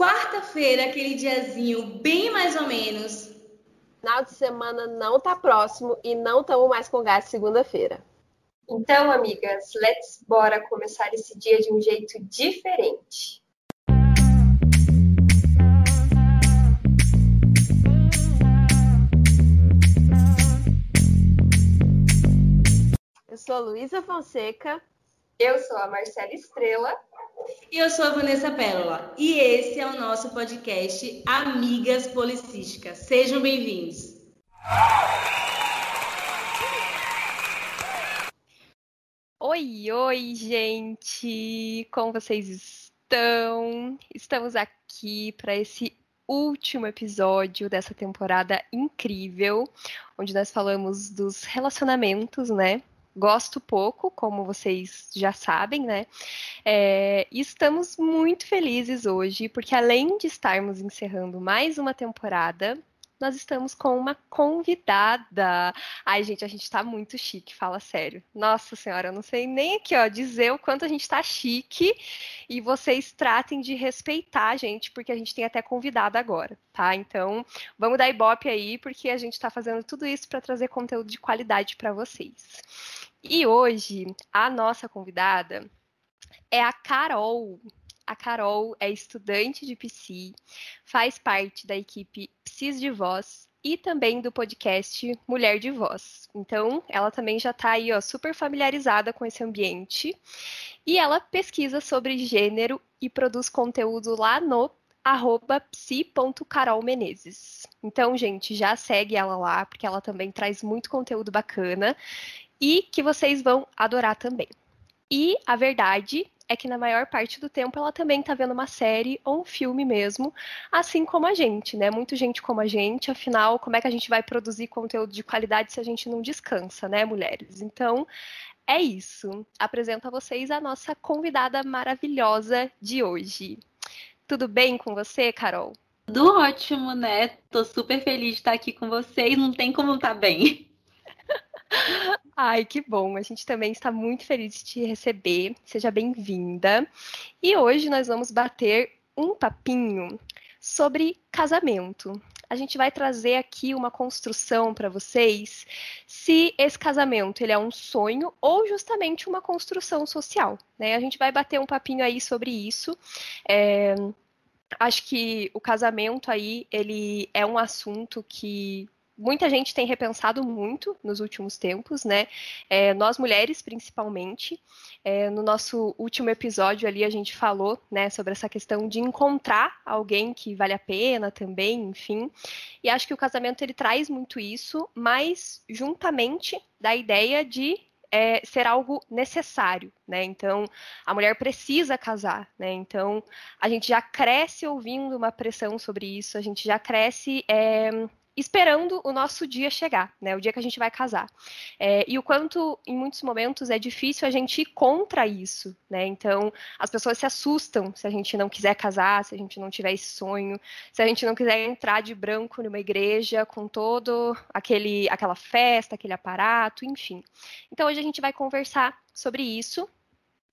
quarta-feira, aquele diazinho bem mais ou menos. Final de semana não tá próximo e não estamos mais com gás segunda-feira. Então, amigas, let's bora começar esse dia de um jeito diferente. Eu sou a Luísa Fonseca. Eu sou a Marcela Estrela. E eu sou a Vanessa Pérola. E esse é o nosso podcast Amigas Policísticas. Sejam bem-vindos. Oi, oi, gente! Como vocês estão? Estamos aqui para esse último episódio dessa temporada incrível, onde nós falamos dos relacionamentos, né? Gosto pouco, como vocês já sabem, né? É, estamos muito felizes hoje, porque além de estarmos encerrando mais uma temporada, nós estamos com uma convidada. Ai, gente, a gente está muito chique, fala sério. Nossa senhora, eu não sei nem aqui, ó, dizer o quanto a gente está chique e vocês tratem de respeitar a gente, porque a gente tem até convidada agora, tá? Então, vamos dar ibope aí, porque a gente está fazendo tudo isso para trazer conteúdo de qualidade para vocês. E hoje, a nossa convidada é a Carol. A Carol é estudante de PC, faz parte da equipe Psis de Voz e também do podcast Mulher de Voz. Então, ela também já está aí, ó, super familiarizada com esse ambiente. E ela pesquisa sobre gênero e produz conteúdo lá no arroba psi.carolmenezes. Então, gente, já segue ela lá, porque ela também traz muito conteúdo bacana e que vocês vão adorar também. E a verdade é que na maior parte do tempo ela também está vendo uma série ou um filme mesmo, assim como a gente, né? Muito gente como a gente, afinal, como é que a gente vai produzir conteúdo de qualidade se a gente não descansa, né, mulheres? Então, é isso. Apresento a vocês a nossa convidada maravilhosa de hoje. Tudo bem com você, Carol? Tudo ótimo, né? Tô super feliz de estar aqui com vocês, não tem como estar tá bem. Ai, que bom. A gente também está muito feliz de te receber. Seja bem-vinda. E hoje nós vamos bater um papinho sobre casamento. A gente vai trazer aqui uma construção para vocês se esse casamento ele é um sonho ou justamente uma construção social. Né? A gente vai bater um papinho aí sobre isso. É, acho que o casamento aí ele é um assunto que muita gente tem repensado muito nos últimos tempos, né? É, nós mulheres, principalmente. É, no nosso último episódio ali a gente falou, né, sobre essa questão de encontrar alguém que vale a pena também, enfim. E acho que o casamento ele traz muito isso, mas juntamente da ideia de é, ser algo necessário, né? Então, a mulher precisa casar, né? Então, a gente já cresce ouvindo uma pressão sobre isso, a gente já cresce é, esperando o nosso dia chegar, né? O dia que a gente vai casar. É, e o quanto, em muitos momentos, é difícil a gente ir contra isso, né? Então, as pessoas se assustam se a gente não quiser casar, se a gente não tiver esse sonho, se a gente não quiser entrar de branco numa igreja com todo aquele, aquela festa, aquele aparato, enfim. Então, hoje a gente vai conversar sobre isso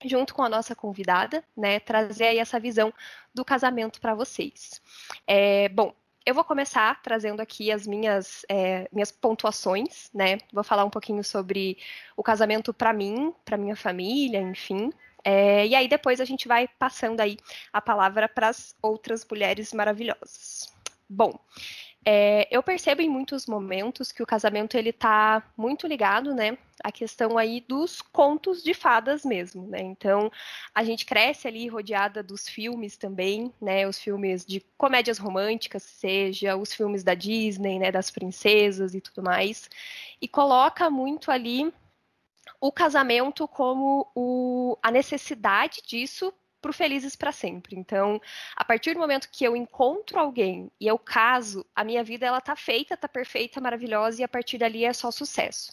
junto com a nossa convidada, né, trazer aí essa visão do casamento para vocês. É, bom, eu vou começar trazendo aqui as minhas, é, minhas pontuações, né? Vou falar um pouquinho sobre o casamento para mim, para minha família, enfim. É, e aí depois a gente vai passando aí a palavra para as outras mulheres maravilhosas. Bom, é, eu percebo em muitos momentos que o casamento ele está muito ligado, né, à questão aí dos contos de fadas mesmo, né? Então a gente cresce ali rodeada dos filmes também, né? Os filmes de comédias românticas, seja os filmes da Disney, né, das princesas e tudo mais, e coloca muito ali o casamento como o, a necessidade disso para Felizes para Sempre. Então, a partir do momento que eu encontro alguém e eu caso, a minha vida ela tá feita, tá perfeita, maravilhosa e a partir dali é só sucesso.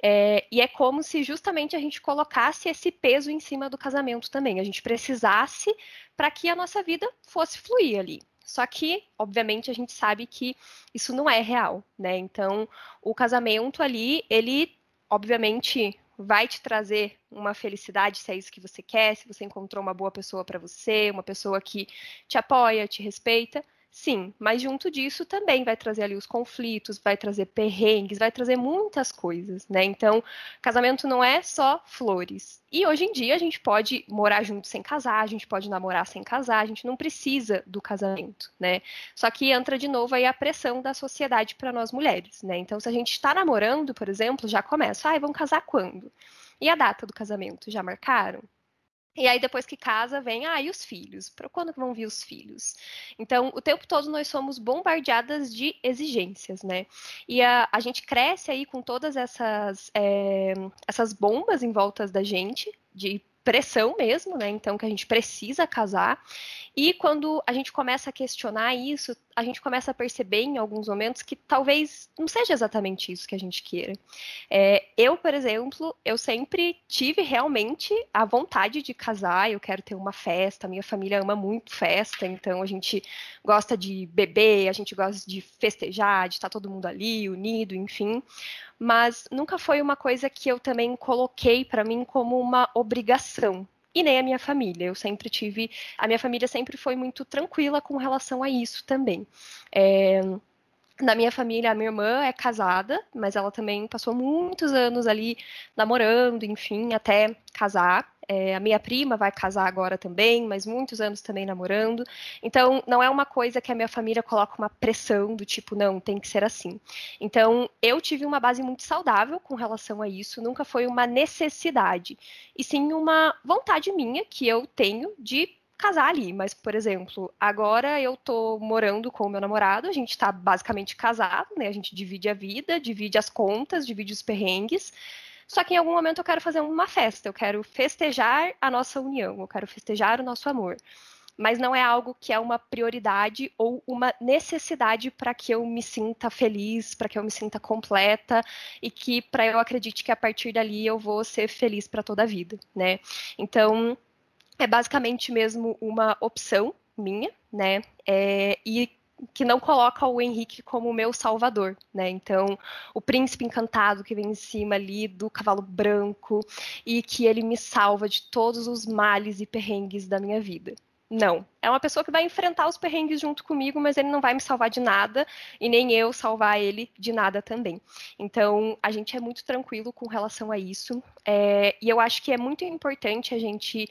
É, e é como se justamente a gente colocasse esse peso em cima do casamento também. A gente precisasse para que a nossa vida fosse fluir ali. Só que, obviamente, a gente sabe que isso não é real, né? Então, o casamento ali, ele, obviamente, vai te trazer uma felicidade, se é isso que você quer, se você encontrou uma boa pessoa para você, uma pessoa que te apoia, te respeita. Sim, mas junto disso também vai trazer ali os conflitos, vai trazer perrengues, vai trazer muitas coisas, né? Então, casamento não é só flores. E hoje em dia a gente pode morar junto sem casar, a gente pode namorar sem casar, a gente não precisa do casamento, né? Só que entra de novo aí a pressão da sociedade para nós mulheres, né? Então, se a gente está namorando, por exemplo, já começa, ah, vamos casar quando? E a data do casamento? Já marcaram? E aí, depois que casa, vem, ah, e os filhos? Para quando vão vir os filhos? Então, o tempo todo nós somos bombardeadas de exigências, né? E a, a gente cresce aí com todas essas, é, essas bombas em volta da gente, de pressão mesmo, né? Então que a gente precisa casar. E quando a gente começa a questionar isso, a gente começa a perceber em alguns momentos que talvez não seja exatamente isso que a gente queira. É, eu, por exemplo, eu sempre tive realmente a vontade de casar. Eu quero ter uma festa. Minha família ama muito festa, então a gente gosta de beber, a gente gosta de festejar, de estar todo mundo ali unido, enfim mas nunca foi uma coisa que eu também coloquei para mim como uma obrigação. E nem a minha família. Eu sempre tive. A minha família sempre foi muito tranquila com relação a isso também. É, na minha família, a minha irmã é casada, mas ela também passou muitos anos ali namorando, enfim, até casar. É, a minha prima vai casar agora também, mas muitos anos também namorando. Então, não é uma coisa que a minha família coloca uma pressão do tipo, não, tem que ser assim. Então, eu tive uma base muito saudável com relação a isso, nunca foi uma necessidade, e sim uma vontade minha que eu tenho de casar ali, mas, por exemplo, agora eu tô morando com o meu namorado, a gente tá basicamente casado, né? A gente divide a vida, divide as contas, divide os perrengues. Só que em algum momento eu quero fazer uma festa, eu quero festejar a nossa união, eu quero festejar o nosso amor. Mas não é algo que é uma prioridade ou uma necessidade para que eu me sinta feliz, para que eu me sinta completa e que para eu acredite que a partir dali eu vou ser feliz para toda a vida, né? Então, é basicamente mesmo uma opção minha, né? É, e que não coloca o Henrique como meu salvador, né? Então, o príncipe encantado que vem em cima ali do cavalo branco e que ele me salva de todos os males e perrengues da minha vida. Não. É uma pessoa que vai enfrentar os perrengues junto comigo, mas ele não vai me salvar de nada e nem eu salvar ele de nada também. Então, a gente é muito tranquilo com relação a isso. É, e eu acho que é muito importante a gente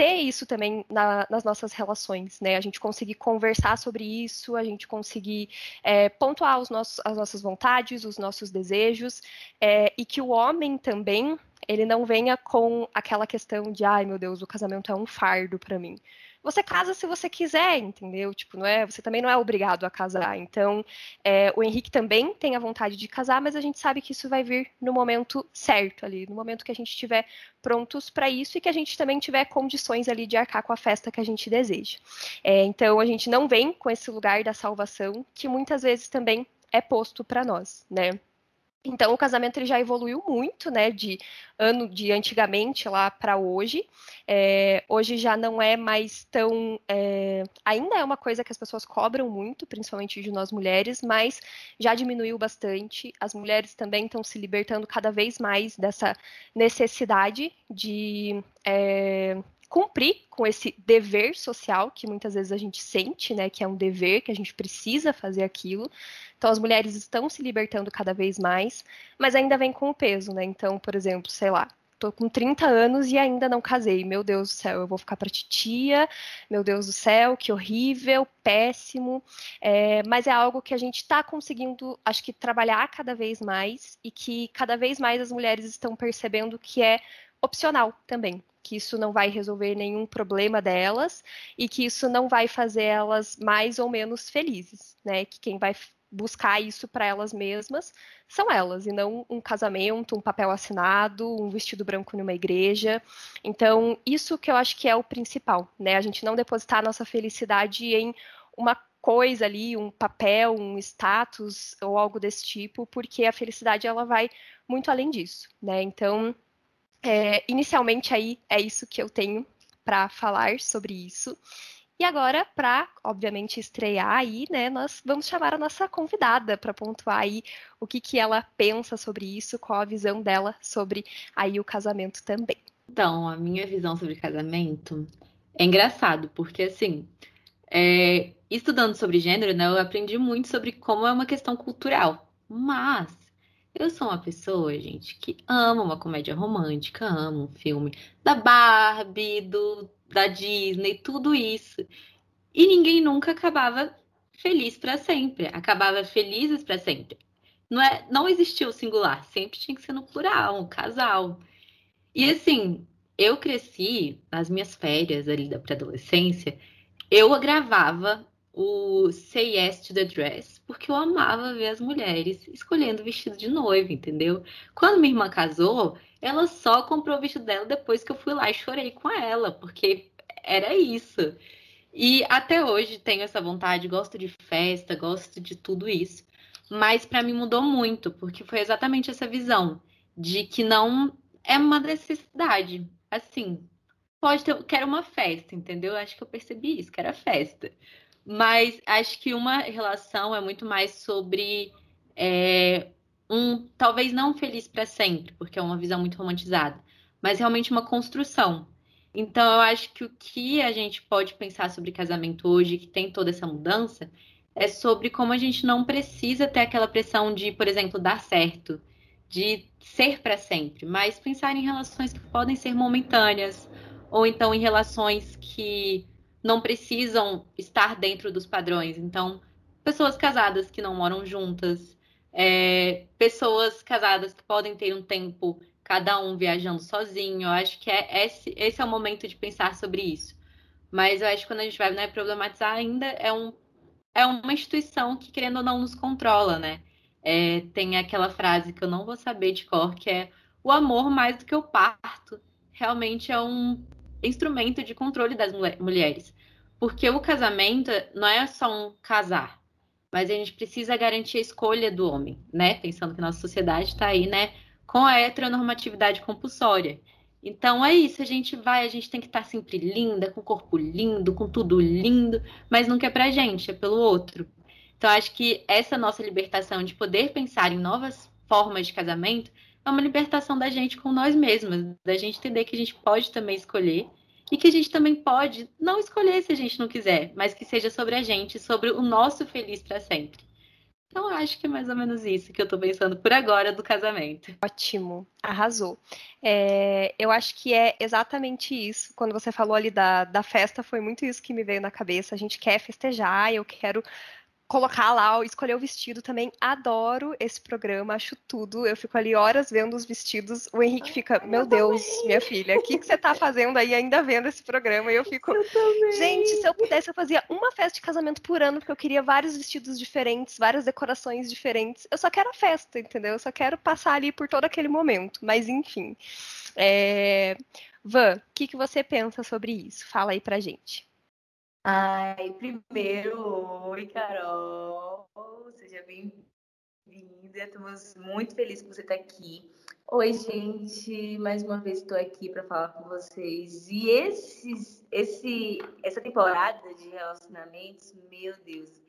ter isso também na, nas nossas relações, né? A gente conseguir conversar sobre isso, a gente conseguir é, pontuar os nossos, as nossas vontades, os nossos desejos, é, e que o homem também ele não venha com aquela questão de, ai meu Deus, o casamento é um fardo para mim você casa se você quiser, entendeu? Tipo, não é, você também não é obrigado a casar. Então, é, o Henrique também tem a vontade de casar, mas a gente sabe que isso vai vir no momento certo ali, no momento que a gente estiver prontos para isso e que a gente também tiver condições ali de arcar com a festa que a gente deseja. É, então, a gente não vem com esse lugar da salvação que muitas vezes também é posto para nós, né? Então o casamento ele já evoluiu muito, né, de ano de antigamente lá para hoje. É, hoje já não é mais tão, é, ainda é uma coisa que as pessoas cobram muito, principalmente de nós mulheres, mas já diminuiu bastante. As mulheres também estão se libertando cada vez mais dessa necessidade de é, cumprir com esse dever social que muitas vezes a gente sente, né, que é um dever, que a gente precisa fazer aquilo. Então as mulheres estão se libertando cada vez mais, mas ainda vem com o peso, né? Então, por exemplo, sei lá, tô com 30 anos e ainda não casei. Meu Deus do céu, eu vou ficar para titia. Meu Deus do céu, que horrível, péssimo. É, mas é algo que a gente está conseguindo, acho que, trabalhar cada vez mais e que cada vez mais as mulheres estão percebendo que é opcional também que isso não vai resolver nenhum problema delas e que isso não vai fazer elas mais ou menos felizes, né? Que quem vai buscar isso para elas mesmas são elas e não um casamento, um papel assinado, um vestido branco numa igreja. Então, isso que eu acho que é o principal, né? A gente não depositar a nossa felicidade em uma coisa ali, um papel, um status ou algo desse tipo, porque a felicidade ela vai muito além disso, né? Então, é, inicialmente aí é isso que eu tenho para falar sobre isso. E agora, para, obviamente, estrear aí, né, nós vamos chamar a nossa convidada para pontuar aí o que, que ela pensa sobre isso, qual a visão dela sobre aí o casamento também. Então, a minha visão sobre casamento é engraçado, porque assim, é, estudando sobre gênero, né, eu aprendi muito sobre como é uma questão cultural. Mas eu sou uma pessoa, gente, que ama uma comédia romântica, ama um filme da Barbie, do da Disney, tudo isso. E ninguém nunca acabava feliz para sempre, acabava felizes para sempre. Não, é, não existia o singular, sempre tinha que ser no plural, um casal. E assim, eu cresci nas minhas férias ali da pré-adolescência, eu gravava o Say Yes to the Dress, porque eu amava ver as mulheres escolhendo vestido de noiva, entendeu? Quando minha irmã casou, ela só comprou o vestido dela depois que eu fui lá e chorei com ela, porque era isso. E até hoje tenho essa vontade, gosto de festa, gosto de tudo isso. Mas para mim mudou muito, porque foi exatamente essa visão de que não é uma necessidade. Assim, pode ter, quero uma festa, entendeu? Acho que eu percebi isso, que era festa. Mas acho que uma relação é muito mais sobre é, um, talvez não feliz para sempre, porque é uma visão muito romantizada, mas realmente uma construção. Então, eu acho que o que a gente pode pensar sobre casamento hoje, que tem toda essa mudança, é sobre como a gente não precisa ter aquela pressão de, por exemplo, dar certo, de ser para sempre, mas pensar em relações que podem ser momentâneas, ou então em relações que não precisam estar dentro dos padrões. Então, pessoas casadas que não moram juntas, é, pessoas casadas que podem ter um tempo cada um viajando sozinho. Eu acho que é esse, esse é o momento de pensar sobre isso. Mas eu acho que quando a gente vai né, problematizar, ainda é, um, é uma instituição que, querendo ou não, nos controla, né? É, tem aquela frase que eu não vou saber de cor, que é o amor mais do que o parto. Realmente é um instrumento de controle das mulheres. Porque o casamento não é só um casar, mas a gente precisa garantir a escolha do homem, né? Pensando que nossa sociedade está aí, né, com a heteronormatividade compulsória. Então é isso, a gente vai, a gente tem que estar tá sempre linda, com o corpo lindo, com tudo lindo, mas nunca é pra gente, é pelo outro. Então acho que essa nossa libertação de poder pensar em novas formas de casamento é uma libertação da gente com nós mesmas, da gente entender que a gente pode também escolher e que a gente também pode não escolher se a gente não quiser, mas que seja sobre a gente, sobre o nosso feliz para sempre. Então, acho que é mais ou menos isso que eu estou pensando por agora do casamento. Ótimo, arrasou. É, eu acho que é exatamente isso. Quando você falou ali da, da festa, foi muito isso que me veio na cabeça. A gente quer festejar, eu quero colocar lá, escolher o vestido também. Adoro esse programa, acho tudo. Eu fico ali horas vendo os vestidos. O Henrique fica, meu Deus, minha filha, o que, que você tá fazendo aí ainda vendo esse programa? E eu fico, eu gente, se eu pudesse, eu fazia uma festa de casamento por ano, porque eu queria vários vestidos diferentes, várias decorações diferentes. Eu só quero a festa, entendeu? Eu só quero passar ali por todo aquele momento. Mas enfim. É... Van, o que, que você pensa sobre isso? Fala aí pra gente. Ai, primeiro, oi, Carol. Seja bem-vinda. Estamos muito felizes por você estar aqui. Oi, gente. Mais uma vez estou aqui para falar com vocês. E esses, esse, essa temporada de relacionamentos, meu Deus,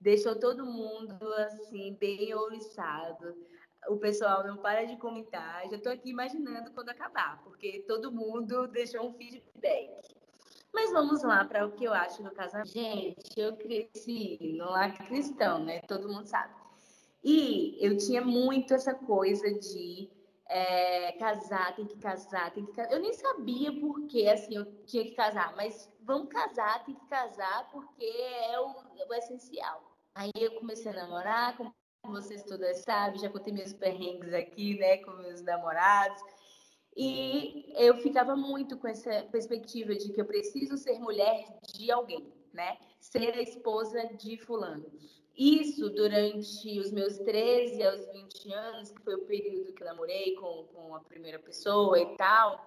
deixou todo mundo assim bem ouriçado. O pessoal não para de comentar. Já estou aqui imaginando quando acabar, porque todo mundo deixou um feedback. Mas vamos lá para o que eu acho do casamento. Gente, eu cresci no lar cristão, né? Todo mundo sabe. E eu tinha muito essa coisa de é, casar, tem que casar, tem que casar. Eu nem sabia por que assim, eu tinha que casar, mas vamos casar, tem que casar, porque é o, é o essencial. Aí eu comecei a namorar, como vocês todas sabem, já contei meus perrengues aqui, né, com meus namorados. E eu ficava muito com essa perspectiva de que eu preciso ser mulher de alguém, né? Ser a esposa de fulano. Isso durante os meus 13 aos 20 anos, que foi o período que namorei com, com a primeira pessoa e tal,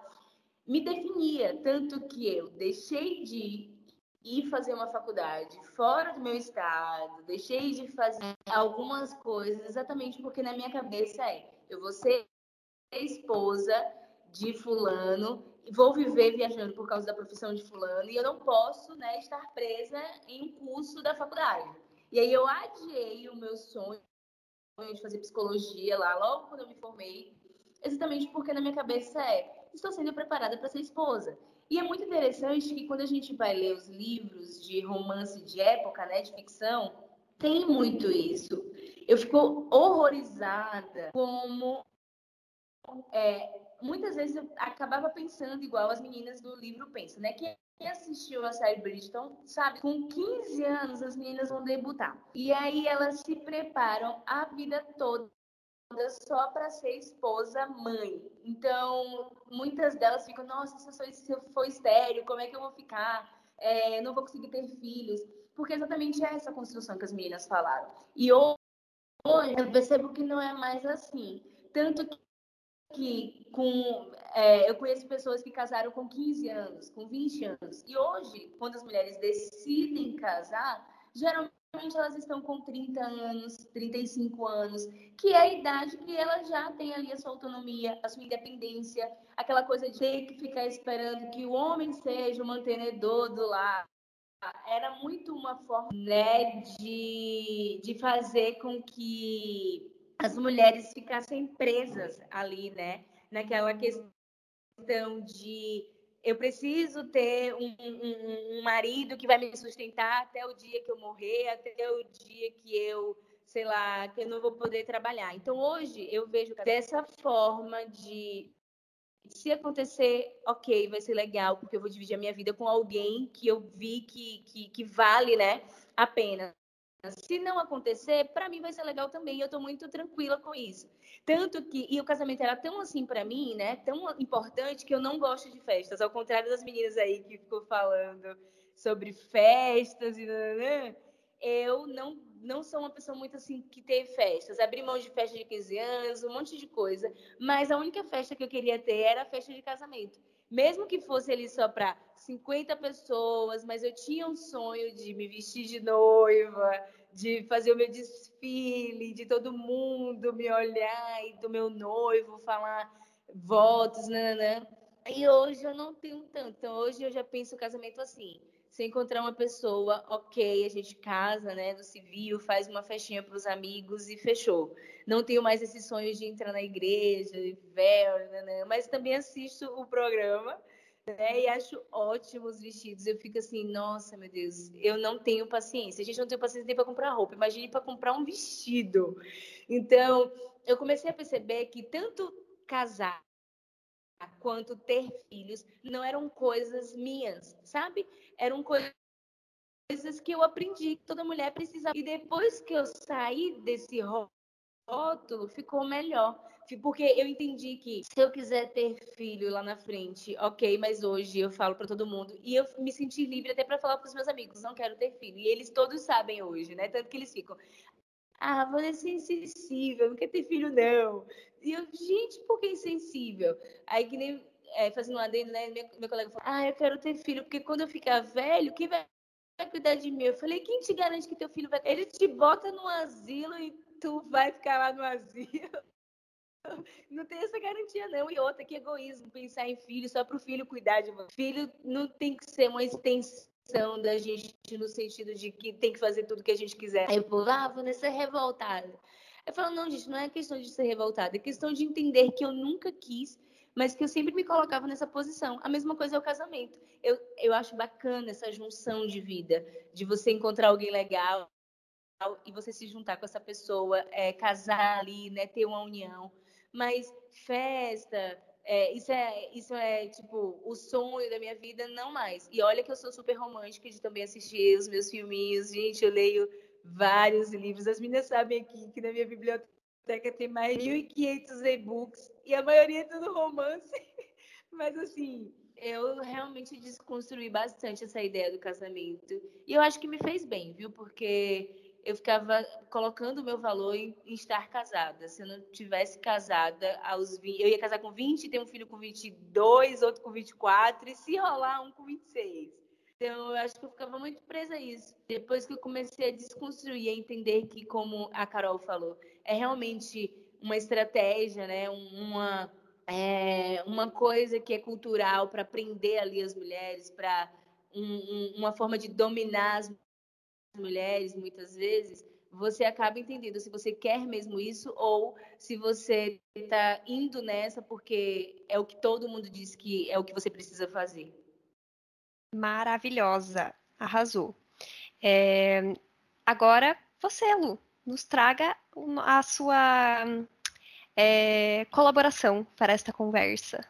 me definia. Tanto que eu deixei de ir fazer uma faculdade fora do meu estado, deixei de fazer algumas coisas exatamente porque na minha cabeça é: eu vou ser esposa de fulano vou viver viajando por causa da profissão de fulano e eu não posso, né, estar presa em um curso da faculdade. E aí eu adiei o meu sonho de fazer psicologia lá, logo quando eu me formei, exatamente porque na minha cabeça é, estou sendo preparada para ser esposa. E é muito interessante que quando a gente vai ler os livros de romance de época, né, de ficção, tem muito isso. Eu fico horrorizada como é, muitas vezes eu acabava pensando igual as meninas do livro pensam, né? Quem assistiu a série Bridgerton sabe, com 15 anos as meninas vão debutar. E aí elas se preparam a vida toda só para ser esposa mãe. Então, muitas delas ficam, nossa, se eu, sou, se eu for estéreo, como é que eu vou ficar? É, não vou conseguir ter filhos. Porque exatamente é essa construção que as meninas falaram. E hoje eu percebo que não é mais assim. Tanto que que com é, eu conheço pessoas que casaram com 15 anos, com 20 anos. E hoje, quando as mulheres decidem casar, geralmente elas estão com 30 anos, 35 anos, que é a idade que ela já tem ali a sua autonomia, a sua independência, aquela coisa de ter que ficar esperando que o homem seja o mantenedor do lar. Era muito uma forma né, de, de fazer com que as mulheres ficassem presas ali, né? Naquela questão de eu preciso ter um, um, um, marido que vai me sustentar até o dia que eu morrer, até o dia que eu, sei lá, que eu não vou poder trabalhar. Então hoje eu vejo dessa forma de se acontecer, ok, vai ser legal, porque eu vou dividir a minha vida com alguém que eu vi que, que, que vale, né, a pena. Se não acontecer, para mim vai ser legal também. Eu estou muito tranquila com isso. Tanto que e o casamento era tão assim para mim, né? Tão importante que eu não gosto de festas. Ao contrário das meninas aí que ficou falando sobre festas e eu não não sou uma pessoa muito assim que teve festas. Abri mão de festa de 15 anos, um monte de coisa, mas a única festa que eu queria ter era a festa de casamento. Mesmo que fosse ali só para 50 pessoas, mas eu tinha um sonho de me vestir de noiva, de fazer o meu desfile, de todo mundo me olhar e do meu noivo falar votos, né? E hoje eu não tenho tanto. Então, hoje eu já penso o casamento assim. Se encontrar uma pessoa, ok, a gente casa, né, no civil, faz uma festinha para os amigos e fechou. Não tenho mais esse sonho de entrar na igreja, véu, né, mas também assisto o programa né? E acho ótimos vestidos. Eu fico assim, nossa, meu Deus, eu não tenho paciência. A gente não tem paciência nem para comprar roupa. Imagine para comprar um vestido. Então, eu comecei a perceber que tanto casar quanto ter filhos não eram coisas minhas, sabe? Eram coisas que eu aprendi que toda mulher precisava. E depois que eu saí desse rótulo, ficou melhor porque eu entendi que se eu quiser ter filho lá na frente, ok, mas hoje eu falo para todo mundo e eu me senti livre até para falar para os meus amigos, não quero ter filho. E eles todos sabem hoje, né? Tanto que eles ficam, ah, vou ser insensível, não quer ter filho não. E eu, gente, por que insensível? Aí que nem é, fazendo um adendo, né? Meu, meu colega falou, ah, eu quero ter filho, porque quando eu ficar velho, quem vai cuidar de mim? Eu falei, quem te garante que teu filho vai. Ele te bota no asilo e tu vai ficar lá no asilo. Não tem essa garantia, não. E outra, que egoísmo pensar em filho só para o filho cuidar de você. Filho não tem que ser uma extensão da gente no sentido de que tem que fazer tudo que a gente quiser. Aí povo, ah, Vanessa é revoltada. Eu falo, não, gente, não é questão de ser revoltada, é questão de entender que eu nunca quis, mas que eu sempre me colocava nessa posição. A mesma coisa é o casamento. Eu, eu acho bacana essa junção de vida, de você encontrar alguém legal e você se juntar com essa pessoa, é, casar ali, né, ter uma união mas festa, é, isso, é, isso é, tipo, o sonho da minha vida, não mais. E olha que eu sou super romântica de também assistir os meus filminhos. Gente, eu leio vários livros. As meninas sabem aqui que na minha biblioteca tem mais de 1.500 e-books. E a maioria é tudo romance. Mas, assim, eu realmente desconstruí bastante essa ideia do casamento. E eu acho que me fez bem, viu? Porque eu ficava colocando o meu valor em, em, estar casada. Se eu não tivesse casada aos 20, eu ia casar com 20, ter um filho com 22, outro com 24 e se rolar um com 26. Então, eu acho que eu ficava muito presa a isso. Depois que eu comecei a desconstruir, a entender que, como a Carol falou, é realmente uma estratégia, né? Uma, é, uma coisa que é cultural para prender ali as mulheres, para um, um, uma forma de dominar as mulheres, muitas vezes, você acaba entendendo se você quer mesmo isso ou se você está indo nessa porque é o que todo mundo diz que é o que você precisa fazer. Maravilhosa, arrasou. É... Agora, você, Lu, nos traga a sua é, colaboração para esta conversa.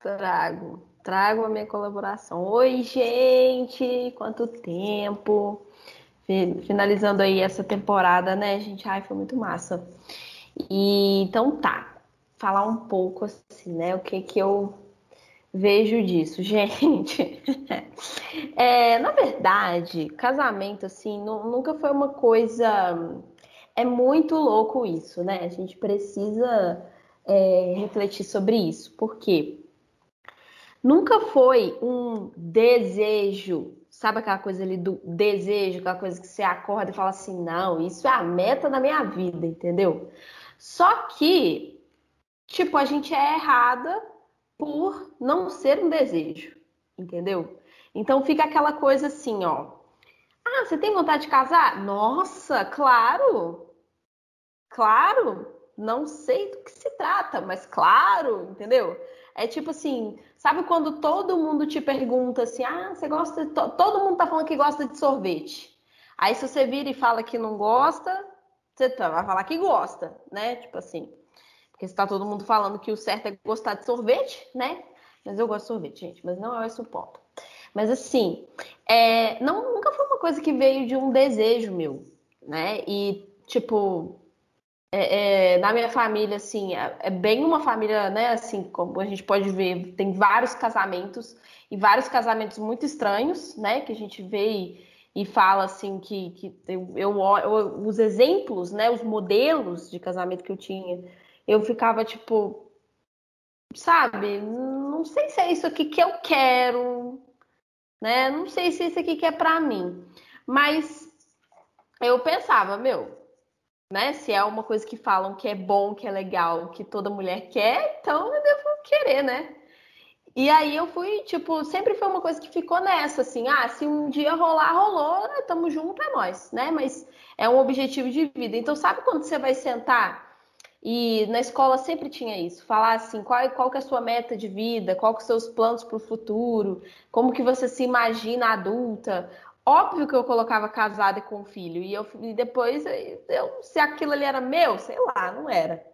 Trago, trago a minha colaboração. Oi, gente, quanto tempo! Finalizando aí essa temporada, né, gente? Ai, foi muito massa. E então tá, falar um pouco assim, né? O que que eu vejo disso, gente. é, na verdade, casamento assim nunca foi uma coisa. É muito louco isso, né? A gente precisa é, refletir sobre isso, porque nunca foi um desejo Sabe aquela coisa ali do desejo, aquela coisa que você acorda e fala assim: não, isso é a meta da minha vida, entendeu? Só que, tipo, a gente é errada por não ser um desejo, entendeu? Então fica aquela coisa assim, ó. Ah, você tem vontade de casar? Nossa, claro! Claro! Não sei do que se trata, mas claro, entendeu? É tipo assim, sabe quando todo mundo te pergunta assim, ah, você gosta de... Todo mundo tá falando que gosta de sorvete. Aí se você vira e fala que não gosta, você tá, vai falar que gosta, né? Tipo assim. Porque está todo mundo falando que o certo é gostar de sorvete, né? Mas eu gosto de sorvete, gente, mas não é esse o ponto. Mas assim, é, não, nunca foi uma coisa que veio de um desejo meu, né? E, tipo, é, é, na minha família, assim, é, é, bem uma família, né, assim, como a gente pode ver, tem vários casamentos e vários casamentos muito estranhos, né, que a gente vê e, e fala, assim, que, que eu, eu, eu, os exemplos, né, os modelos de casamento que eu tinha, eu ficava, tipo, sabe, não sei se é isso aqui que eu quero, né, não sei se é isso aqui que é pra mim, mas eu pensava, meu, né? Se é uma coisa que falam que é bom, que é legal, que toda mulher quer, então eu devo querer, né? E aí eu fui, tipo, sempre foi uma coisa que ficou nessa, assim, ah, se um dia rolar, rolou, né? Tamo junto, é nós, né? Mas é um objetivo de vida. Então, sabe quando você vai sentar e na escola sempre tinha isso, falar assim, qual, qual que é a sua meta de vida, qual que são os seus planos para o futuro, como que você se imagina adulta, Óbvio que eu colocava casada com filho. E, eu, e depois, eu, se aquilo ali era meu, sei lá, não era.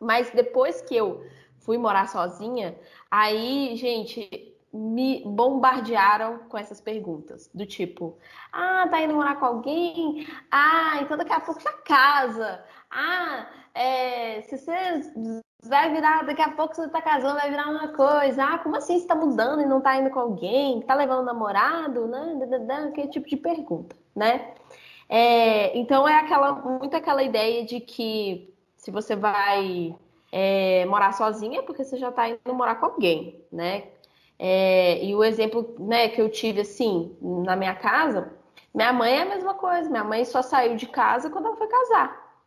Mas depois que eu fui morar sozinha, aí, gente, me bombardearam com essas perguntas. Do tipo, ah, tá indo morar com alguém? Ah, então daqui a pouco já casa. Ah, é, se você vai virar, daqui a pouco você tá casando, vai virar uma coisa. Ah, como assim você tá mudando e não tá indo com alguém? Tá levando um namorado, né? Aquele tipo de pergunta, né? É, então é aquela, muito aquela ideia de que se você vai é, morar sozinha é porque você já tá indo morar com alguém, né? É, e o exemplo né, que eu tive assim na minha casa, minha mãe é a mesma coisa. Minha mãe só saiu de casa quando ela foi casar.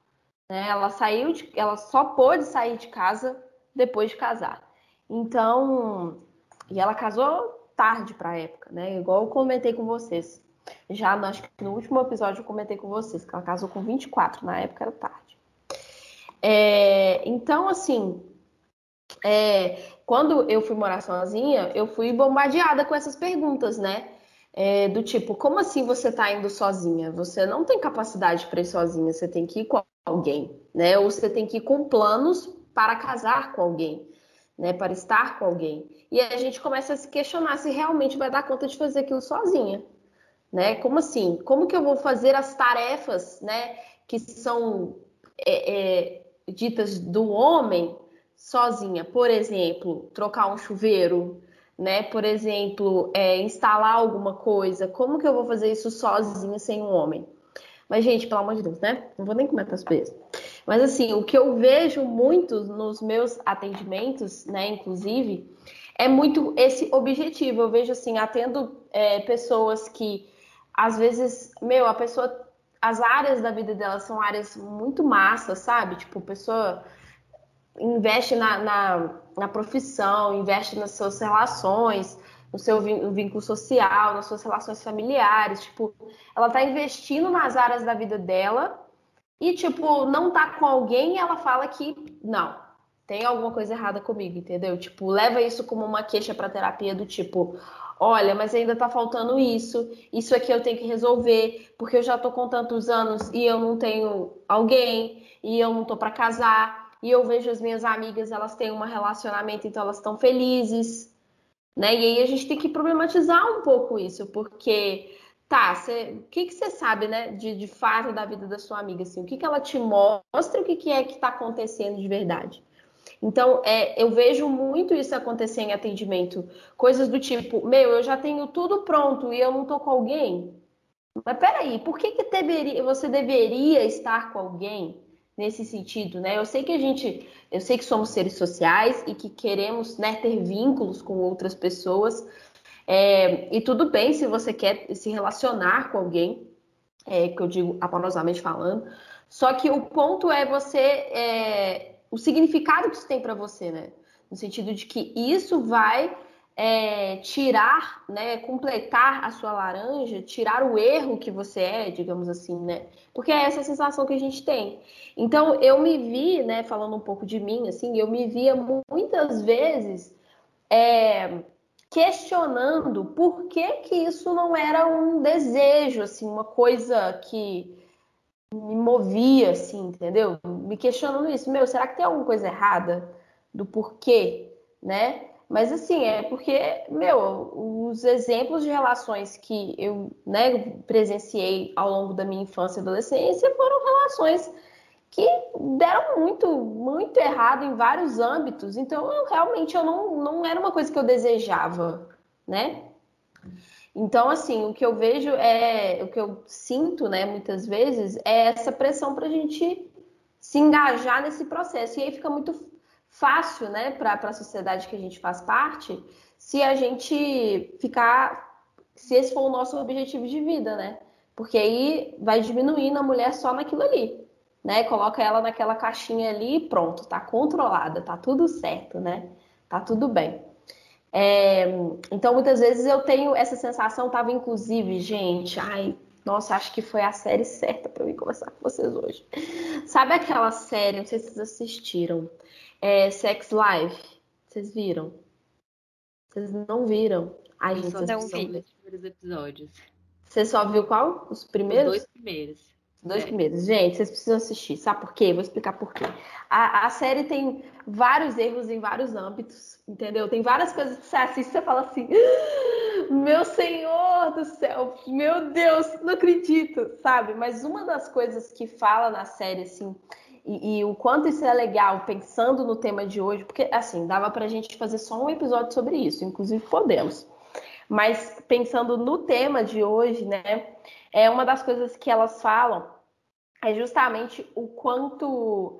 Né? Ela saiu, de, ela só pôde sair de casa depois de casar. Então, e ela casou tarde para a época, né? Igual eu comentei com vocês. Já acho que no último episódio eu comentei com vocês que ela casou com 24, na época era tarde. É, então, assim, é, quando eu fui morar sozinha, eu fui bombardeada com essas perguntas, né? É, do tipo, como assim você está indo sozinha? Você não tem capacidade para ir sozinha, você tem que ir com alguém, né? Ou você tem que ir com planos para casar com alguém, né? Para estar com alguém. E a gente começa a se questionar se realmente vai dar conta de fazer aquilo sozinha, né? Como assim? Como que eu vou fazer as tarefas, né? Que são é, é, ditas do homem sozinha? Por exemplo, trocar um chuveiro, né? Por exemplo, é, instalar alguma coisa. Como que eu vou fazer isso sozinha sem um homem? Mas, gente, pelo amor de Deus, né? Não vou nem comentar as coisas. Mas, assim, o que eu vejo muito nos meus atendimentos, né, inclusive, é muito esse objetivo. Eu vejo, assim, atendo é, pessoas que, às vezes, meu, a pessoa. As áreas da vida dela são áreas muito massas, sabe? Tipo, pessoa investe na, na, na profissão, investe nas suas relações, no seu vínculo social, nas suas relações familiares. Tipo, ela tá investindo nas áreas da vida dela e, tipo, não tá com alguém ela fala que não, tem alguma coisa errada comigo, entendeu? Tipo, leva isso como uma queixa para terapia do tipo, olha, mas ainda tá faltando isso, isso aqui eu tenho que resolver, porque eu já tô com tantos anos e eu não tenho alguém, e eu não tô para casar, e eu vejo as minhas amigas, elas têm um relacionamento, então elas estão felizes, né? E aí a gente tem que problematizar um pouco isso, porque tá, cê, o que, você sabe, né, de, de fato da vida da sua amiga, assim, o que, que ela te mostra, o que, que é que está acontecendo de verdade. Então, é, eu vejo muito isso acontecer em atendimento, coisas do tipo, meu, eu já tenho tudo pronto e eu não tô com alguém. Mas peraí, por que, que deveria, você deveria estar com alguém nesse sentido, né? Eu sei que a gente, eu sei que somos seres sociais e que queremos né, ter vínculos com outras pessoas, é, e tudo bem se você quer se relacionar com alguém, é, que eu digo amorosamente falando. Só que o ponto é você, é, o significado que isso tem para você, né? No sentido de que isso vai é, tirar, né, completar a sua laranja, tirar o erro que você é, digamos assim, né? Porque é essa sensação que a gente tem. Então eu me vi, né, falando um pouco de mim, assim, eu me via muitas vezes é, questionando por que que isso não era um desejo, assim, uma coisa que me movia, assim, entendeu? Me questionando isso, meu, será que tem alguma coisa errada do porquê, né? Mas assim, é porque, meu, os exemplos de relações que eu né, presenciei ao longo da minha infância e adolescência foram relações que deram muito, muito errado em vários âmbitos. Então, eu, realmente, eu não, não era uma coisa que eu desejava, né? Então, assim, o que eu vejo é, o que eu sinto, né, muitas vezes, é essa pressão para a gente se engajar nesse processo. E aí fica muito fácil, né, para a sociedade que a gente faz parte, se a gente ficar, se esse for o nosso objetivo de vida, né? Porque aí vai diminuindo a mulher só naquilo ali né? Coloca ela naquela caixinha ali e pronto, tá controlada, tá tudo certo, né? Tá tudo bem. É, então, muitas vezes eu tenho essa sensação, tava inclusive, gente, ai, nossa, acho que foi a série certa para eu conversar com vocês hoje. Sabe aquela série, não sei se vocês assistiram, é, Sex Life? Vocês viram? Vocês não viram? Ai, gente, vocês não vi os primeiros episódios. Você só viu qual? Os primeiros? Os dois primeiros. Dois é. primeiros. Gente, vocês precisam assistir. Sabe por quê? Vou explicar por quê. A, a, série tem vários erros em vários âmbitos, entendeu? Tem várias coisas que você assiste e você fala assim: ah, Meu Senhor do céu, meu Deus, não acredito, sabe? Mas uma das coisas que fala na série, assim, e, e, o quanto isso é legal, pensando no tema de hoje, porque, assim, dava pra gente fazer só um episódio sobre isso, inclusive podemos. Mas pensando no tema de hoje, né? É uma das coisas que elas falam é justamente o quanto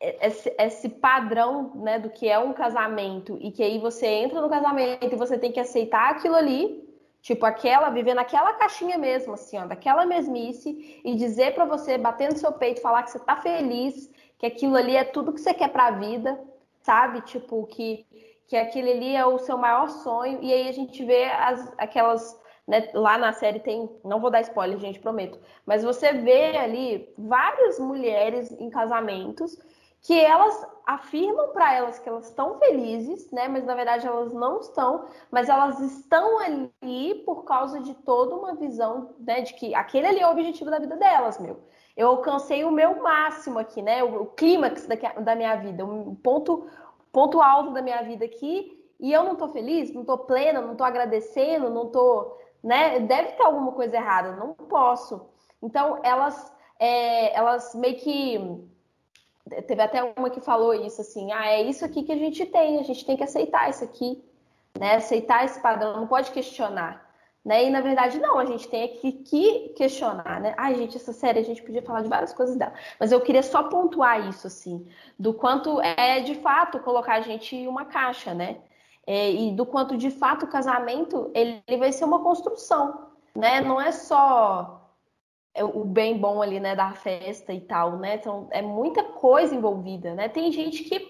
esse, esse, padrão né, do que é um casamento e que aí você entra no casamento e você tem que aceitar aquilo ali, tipo aquela, viver naquela caixinha mesmo, assim, ó, daquela mesmice e dizer para você, bater no seu peito, falar que você tá feliz, que aquilo ali é tudo que você quer para a vida, sabe? Tipo, que, que aquilo ali é o seu maior sonho e aí a gente vê as, aquelas né? Lá na série tem, não vou dar spoiler, gente, prometo, mas você vê ali várias mulheres em casamentos que elas afirmam para elas que elas estão felizes, né? Mas na verdade elas não estão, mas elas estão ali por causa de toda uma visão, né? De que aquele ali é o objetivo da vida delas, meu. Eu alcancei o meu máximo aqui, né? O, o clímax da, da minha vida, um ponto, ponto alto da minha vida aqui, e eu não tô feliz, não tô plena, não tô agradecendo, não tô né? Deve ter alguma coisa errada, não posso. Então, elas, é, elas meio que. Teve até uma que falou isso assim: ah, é isso aqui que a gente tem, a gente tem que aceitar isso aqui, né? Aceitar esse padrão, não pode questionar. Né? E na verdade, não, a gente tem aqui que questionar, né? Ai, gente, essa série a gente podia falar de várias coisas dela, mas eu queria só pontuar isso, assim, do quanto é de fato colocar a gente em uma caixa, né? é, e do quanto de fato o casamento ele, ele vai ser uma construção, né? Não é só o bem bom ali, né, da festa e tal, né? Então é muita coisa envolvida, né? Tem gente que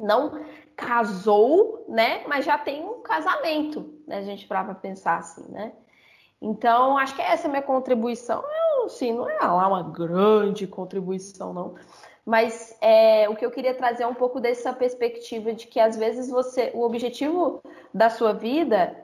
não casou, né, mas já tem um casamento, né? A gente para pensar assim, né? Então, acho que essa é a minha contribuição. Eu, assim, não é lá uma grande contribuição, não. Mas é, o que eu queria trazer é um pouco dessa perspectiva de que às vezes você, o objetivo da sua vida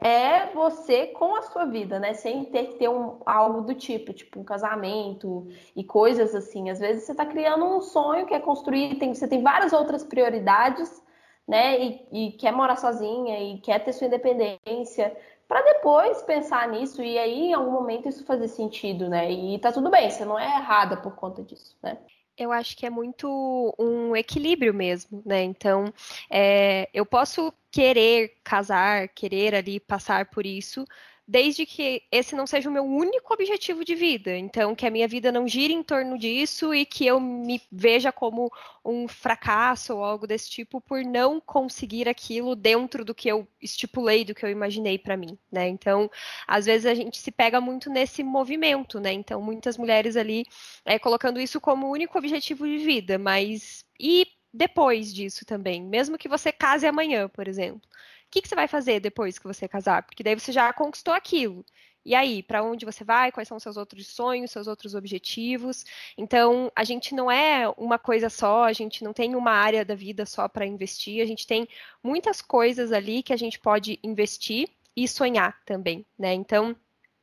é você com a sua vida, né? Sem ter que ter um, algo do tipo, tipo um casamento e coisas assim. Às vezes você está criando um sonho, quer construir, tem, você tem várias outras prioridades, né? E, e quer morar sozinha e quer ter sua independência para depois pensar nisso e aí em algum momento isso fazer sentido, né? E tá tudo bem, você não é errada por conta disso, né? Eu acho que é muito um equilíbrio mesmo, né? Então, é, eu posso querer casar, querer ali passar por isso, desde que esse não seja o meu único objetivo de vida. Então, que a minha vida não gire em torno disso e que eu me veja como um fracasso ou algo desse tipo por não conseguir aquilo dentro do que eu estipulei, do que eu imaginei para mim, né? Então, às vezes a gente se pega muito nesse movimento, né? Então, muitas mulheres ali é, colocando isso como único objetivo de vida, mas e depois disso também, mesmo que você case amanhã, por exemplo que, que você vai fazer depois que você casar? Porque daí você já conquistou aquilo. E aí, para onde você vai? Quais são seus outros sonhos, seus outros objetivos? Então, a gente não é uma coisa só, a gente não tem uma área da vida só para investir, a gente tem muitas coisas ali que a gente pode investir e sonhar também, né? Então,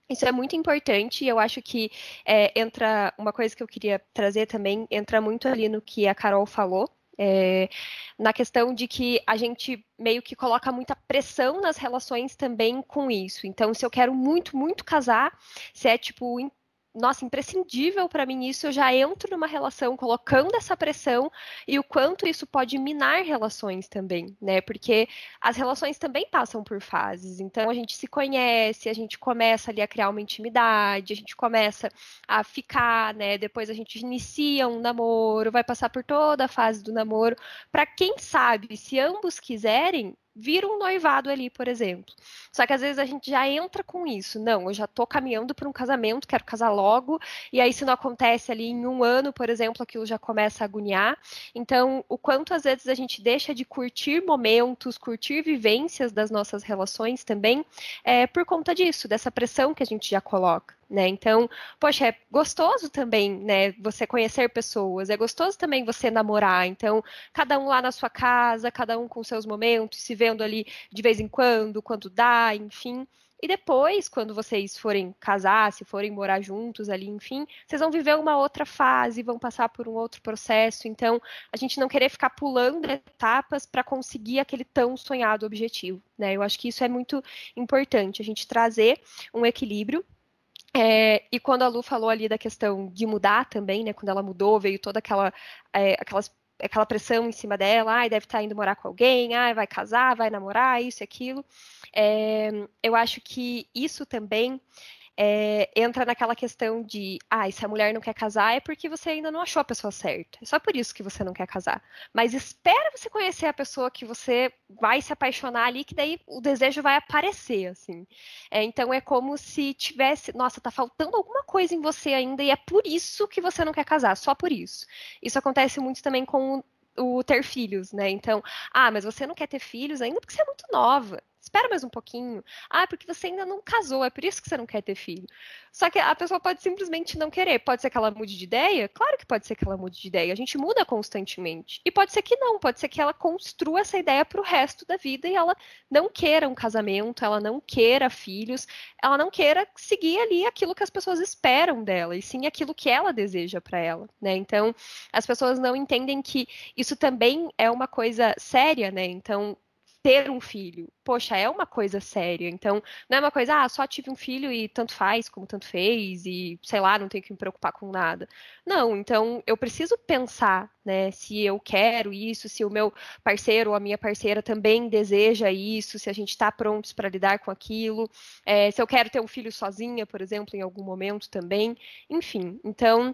isso é muito importante e eu acho que é, entra uma coisa que eu queria trazer também, entra muito ali no que a Carol falou, é, na questão de que a gente meio que coloca muita pressão nas relações também com isso. Então, se eu quero muito, muito casar, se é tipo nossa, imprescindível para mim isso, eu já entro numa relação colocando essa pressão e o quanto isso pode minar relações também, né? Porque as relações também passam por fases. Então a gente se conhece, a gente começa ali a criar uma intimidade, a gente começa a ficar, né? Depois a gente inicia um namoro, vai passar por toda a fase do namoro, para quem sabe, se ambos quiserem, vira um noivado ali, por exemplo. Só que às vezes a gente já entra com isso. Não, eu já estou caminhando para um casamento, quero casar logo, e aí se não acontece ali em um ano, por exemplo, aquilo já começa a agoniar. Então, o quanto às vezes a gente deixa de curtir momentos, curtir vivências das nossas relações também, é por conta disso, dessa pressão que a gente já coloca. Né? Então, poxa, é gostoso também, né, você conhecer pessoas, é gostoso também você namorar. Então, cada um lá na sua casa, cada um com seus momentos, se vendo ali de vez em quando, quando dá, enfim. E depois, quando vocês forem casar, se forem morar juntos ali, enfim, vocês vão viver uma outra fase, vão passar por um outro processo. Então, a gente não querer ficar pulando etapas para conseguir aquele tão sonhado objetivo, né? Eu acho que isso é muito importante, a gente trazer um equilíbrio é, e quando a Lu falou ali da questão de mudar também, né? Quando ela mudou, veio toda aquela, é, aquelas, aquela pressão em cima dela, ai, deve estar indo morar com alguém, ai, vai casar, vai namorar, isso e aquilo. É, eu acho que isso também é, entra naquela questão de, ah, se a mulher não quer casar é porque você ainda não achou a pessoa certa. É só por isso que você não quer casar. Mas espera você conhecer a pessoa que você vai se apaixonar ali, que daí o desejo vai aparecer, assim. É, então é como se tivesse, nossa, tá faltando alguma coisa em você ainda e é por isso que você não quer casar, só por isso. Isso acontece muito também com o ter filhos, né? Então, ah, mas você não quer ter filhos ainda porque você é muito nova espera mais um pouquinho. Ah, porque você ainda não casou, é por isso que você não quer ter filho. Só que a pessoa pode simplesmente não querer. Pode ser que ela mude de ideia? Claro que pode ser que ela mude de ideia. A gente muda constantemente. E pode ser que não, pode ser que ela construa essa ideia para o resto da vida e ela não queira um casamento, ela não queira filhos, ela não queira seguir ali aquilo que as pessoas esperam dela, e sim aquilo que ela deseja para ela, né? Então, as pessoas não entendem que isso também é uma coisa séria, né? Então, ter um filho, poxa, é uma coisa séria. Então, não é uma coisa, ah, só tive um filho e tanto faz como tanto fez, e sei lá, não tenho que me preocupar com nada. Não, então eu preciso pensar, né, se eu quero isso, se o meu parceiro ou a minha parceira também deseja isso, se a gente está prontos para lidar com aquilo, é, se eu quero ter um filho sozinha, por exemplo, em algum momento também, enfim. Então,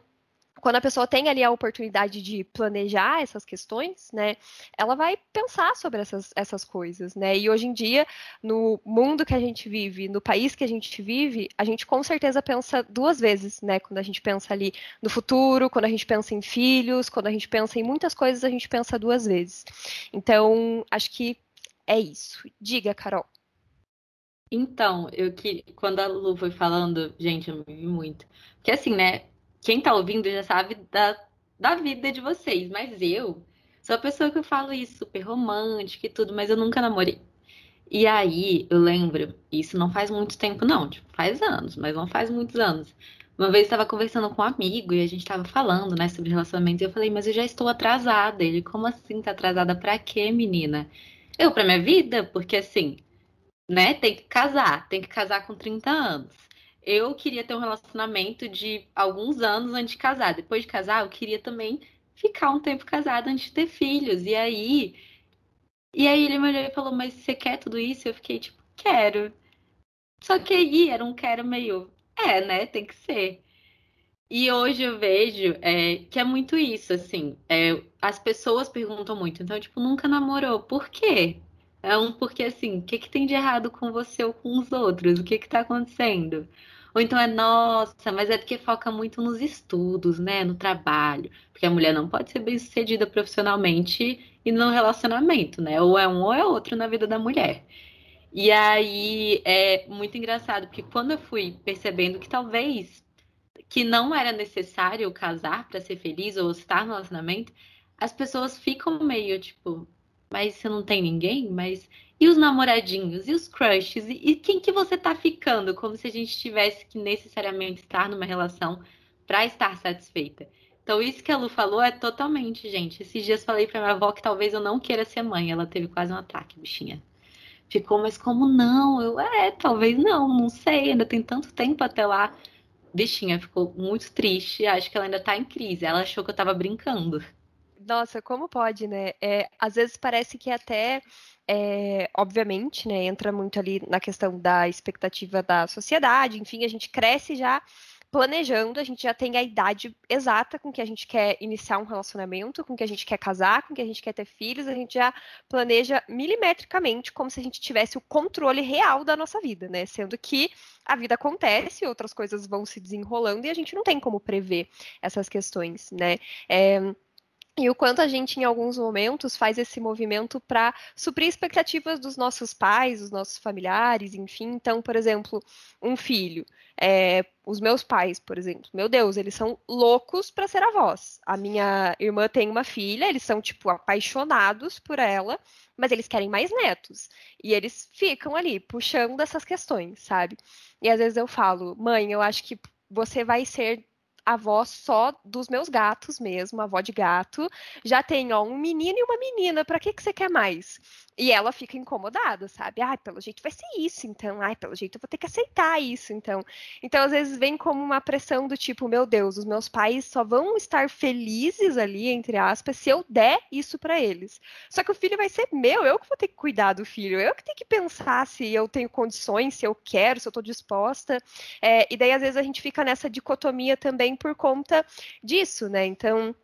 quando a pessoa tem ali a oportunidade de planejar essas questões, né, ela vai pensar sobre essas, essas coisas, né? E hoje em dia, no mundo que a gente vive, no país que a gente vive, a gente com certeza pensa duas vezes, né? Quando a gente pensa ali no futuro, quando a gente pensa em filhos, quando a gente pensa em muitas coisas, a gente pensa duas vezes. Então, acho que é isso. Diga, Carol. Então, eu que quando a Lu foi falando, gente, eu me vi muito. Porque assim, né? Quem tá ouvindo já sabe da, da vida de vocês, mas eu sou a pessoa que eu falo isso, super romântica e tudo, mas eu nunca namorei. E aí, eu lembro, isso não faz muito tempo, não, tipo, faz anos, mas não faz muitos anos. Uma vez estava conversando com um amigo e a gente estava falando, né, sobre relacionamentos, e eu falei, mas eu já estou atrasada. Ele, como assim tá atrasada pra quê, menina? Eu, pra minha vida, porque assim, né, tem que casar, tem que casar com 30 anos eu queria ter um relacionamento de alguns anos antes de casar. Depois de casar, eu queria também ficar um tempo casada antes de ter filhos. E aí. E aí ele me olhou e falou, mas você quer tudo isso? Eu fiquei tipo, quero. Só que aí era um quero meio. É, né? Tem que ser. E hoje eu vejo é, que é muito isso, assim. É, as pessoas perguntam muito, então, tipo, nunca namorou. Por quê? É um porque assim, o que, que tem de errado com você ou com os outros? O que que tá acontecendo? Ou então é, nossa, mas é porque foca muito nos estudos, né? No trabalho. Porque a mulher não pode ser bem sucedida profissionalmente e no relacionamento, né? Ou é um ou é outro na vida da mulher. E aí é muito engraçado, porque quando eu fui percebendo que talvez que não era necessário casar para ser feliz ou estar no relacionamento, as pessoas ficam meio tipo, mas você não tem ninguém? Mas e os namoradinhos? E os crushes? E, e quem que você tá ficando? Como se a gente tivesse que necessariamente estar numa relação para estar satisfeita. Então, isso que a Lu falou é totalmente, gente. Esses dias falei pra minha avó que talvez eu não queira ser mãe. Ela teve quase um ataque, bichinha. Ficou, mas como não? Eu, é, talvez não, não sei. Ainda tem tanto tempo até lá. Bichinha ficou muito triste. Acho que ela ainda tá em crise. Ela achou que eu tava brincando. Nossa, como pode, né? É, às vezes parece que até é, obviamente, né, entra muito ali na questão da expectativa da sociedade, enfim, a gente cresce já planejando, a gente já tem a idade exata com que a gente quer iniciar um relacionamento, com que a gente quer casar, com que a gente quer ter filhos, a gente já planeja milimetricamente como se a gente tivesse o controle real da nossa vida, né? Sendo que a vida acontece, outras coisas vão se desenrolando e a gente não tem como prever essas questões, né? É, e o quanto a gente, em alguns momentos, faz esse movimento para suprir expectativas dos nossos pais, dos nossos familiares, enfim. Então, por exemplo, um filho. É, os meus pais, por exemplo, meu Deus, eles são loucos para ser avós. A minha irmã tem uma filha, eles são, tipo, apaixonados por ela, mas eles querem mais netos. E eles ficam ali, puxando essas questões, sabe? E às vezes eu falo, mãe, eu acho que você vai ser avó só dos meus gatos mesmo, avó de gato. Já tem, ó, um menino e uma menina. Para que que você quer mais? E ela fica incomodada, sabe? Ai, pelo jeito vai ser isso, então. Ai, pelo jeito eu vou ter que aceitar isso, então. Então, às vezes, vem como uma pressão do tipo, meu Deus, os meus pais só vão estar felizes ali, entre aspas, se eu der isso para eles. Só que o filho vai ser meu, eu que vou ter que cuidar do filho, eu que tenho que pensar se eu tenho condições, se eu quero, se eu tô disposta. É, e daí, às vezes, a gente fica nessa dicotomia também por conta disso, né? Então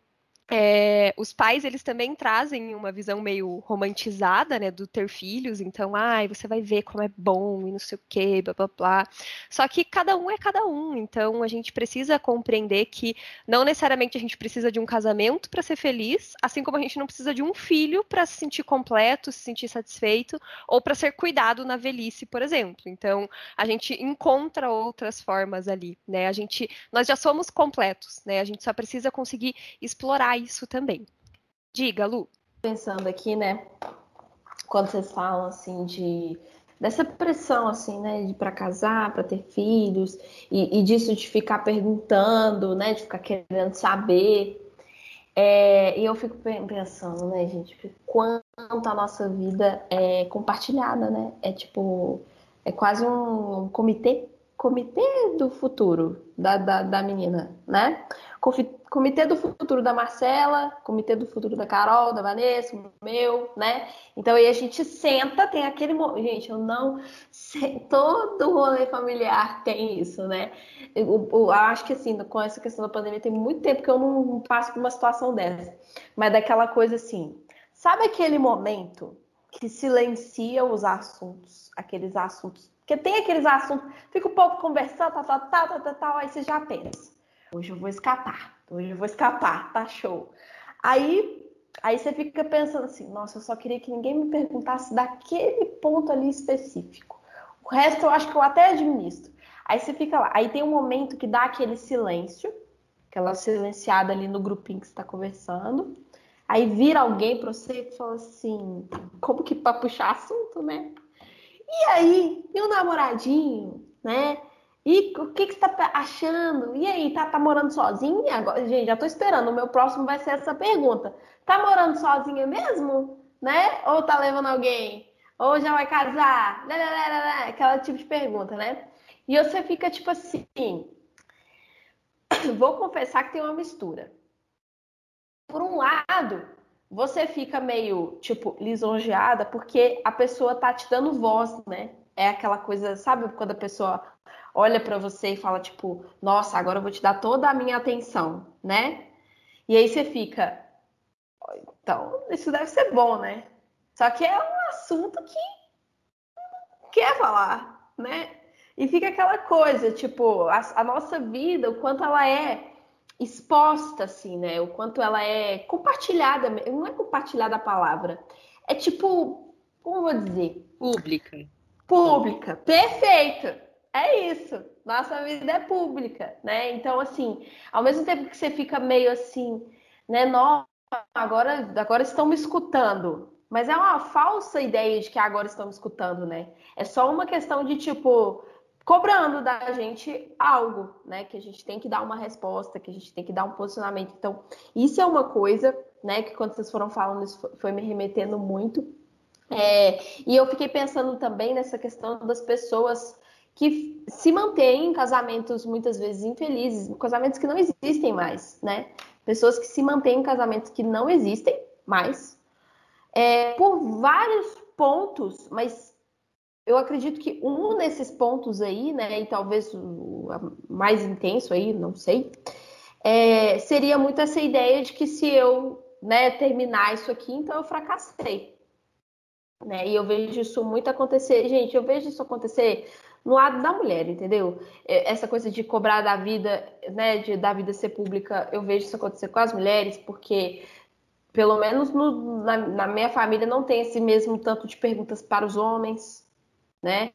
é, os pais, eles também trazem uma visão meio romantizada, né, do ter filhos, então, ai, você vai ver como é bom e não sei o que, blá, blá, blá. Só que cada um é cada um, então a gente precisa compreender que não necessariamente a gente precisa de um casamento para ser feliz, assim como a gente não precisa de um filho para se sentir completo, se sentir satisfeito, ou para ser cuidado na velhice, por exemplo. Então, a gente encontra outras formas ali, né, a gente, nós já somos completos, né, a gente só precisa conseguir explorar isso também. Diga, Lu. Pensando aqui, né? Quando vocês falam assim de dessa pressão assim, né, de para casar, para ter filhos e, e, disso de ficar perguntando, né, de ficar querendo saber. É, e eu fico pensando, né, gente, quanto a nossa vida é compartilhada, né? É tipo, é quase um comitê, comitê do futuro da, da, da menina, né? Comitê do futuro da Marcela, comitê do futuro da Carol, da Vanessa, meu, né? Então aí a gente senta, tem aquele. Gente, eu não. Todo rolê familiar tem isso, né? Eu, eu, acho que assim, com essa questão da pandemia, tem muito tempo que eu não passo por uma situação dessa. Mas daquela coisa assim. Sabe aquele momento que silencia os assuntos, aqueles assuntos? Porque tem aqueles assuntos, fica o povo conversando, tal, tal, tal, tal, tal, tal aí você já pensa Hoje eu vou escapar. Hoje eu vou escapar, tá show. Aí, aí você fica pensando assim, nossa, eu só queria que ninguém me perguntasse daquele ponto ali específico. O resto eu acho que eu até administro. Aí você fica lá. Aí tem um momento que dá aquele silêncio, aquela silenciada ali no grupinho que você está conversando. Aí vira alguém para você e fala assim, como que para puxar assunto, né? E aí, e o namoradinho, né? E o que, que você tá achando? E aí, tá, tá morando sozinha? Agora, gente, já tô esperando. O meu próximo vai ser essa pergunta. Tá morando sozinha mesmo? Né? Ou tá levando alguém? Ou já vai casar? Aquela tipo de pergunta, né? E você fica tipo assim. Vou confessar que tem uma mistura. Por um lado, você fica meio, tipo, lisonjeada porque a pessoa tá te dando voz, né? É aquela coisa, sabe quando a pessoa olha para você e fala tipo, nossa, agora eu vou te dar toda a minha atenção, né? E aí você fica, então, isso deve ser bom, né? Só que é um assunto que quer falar, né? E fica aquela coisa, tipo, a, a, nossa vida, o quanto ela é exposta, assim, né? O quanto ela é compartilhada, não é compartilhada a palavra, é tipo, como vou dizer? Pública. Pública, perfeita. É isso. Nossa vida é pública, né? Então, assim, ao mesmo tempo que você fica meio assim, né? Nossa, agora, agora estão me escutando. Mas é uma falsa ideia de que agora estão me escutando, né? É só uma questão de, tipo, cobrando da gente algo, né? Que a gente tem que dar uma resposta, que a gente tem que dar um posicionamento. Então, isso é uma coisa, né? Que quando vocês foram falando, isso foi me remetendo muito. É, e eu fiquei pensando também nessa questão das pessoas que se mantêm em casamentos muitas vezes infelizes, casamentos que não existem mais, né? Pessoas que se mantêm em casamentos que não existem mais, é, por vários pontos, mas eu acredito que um desses pontos aí, né, e talvez o mais intenso aí, não sei, é, seria muito essa ideia de que se eu né, terminar isso aqui, então eu fracassei. Né? E eu vejo isso muito acontecer. Gente, eu vejo isso acontecer no lado da mulher, entendeu? É, essa coisa de cobrar da vida, né, de da vida ser pública, eu vejo isso acontecer com as mulheres, porque pelo menos no, na, na, minha família não tem esse mesmo tanto de perguntas para os homens, né?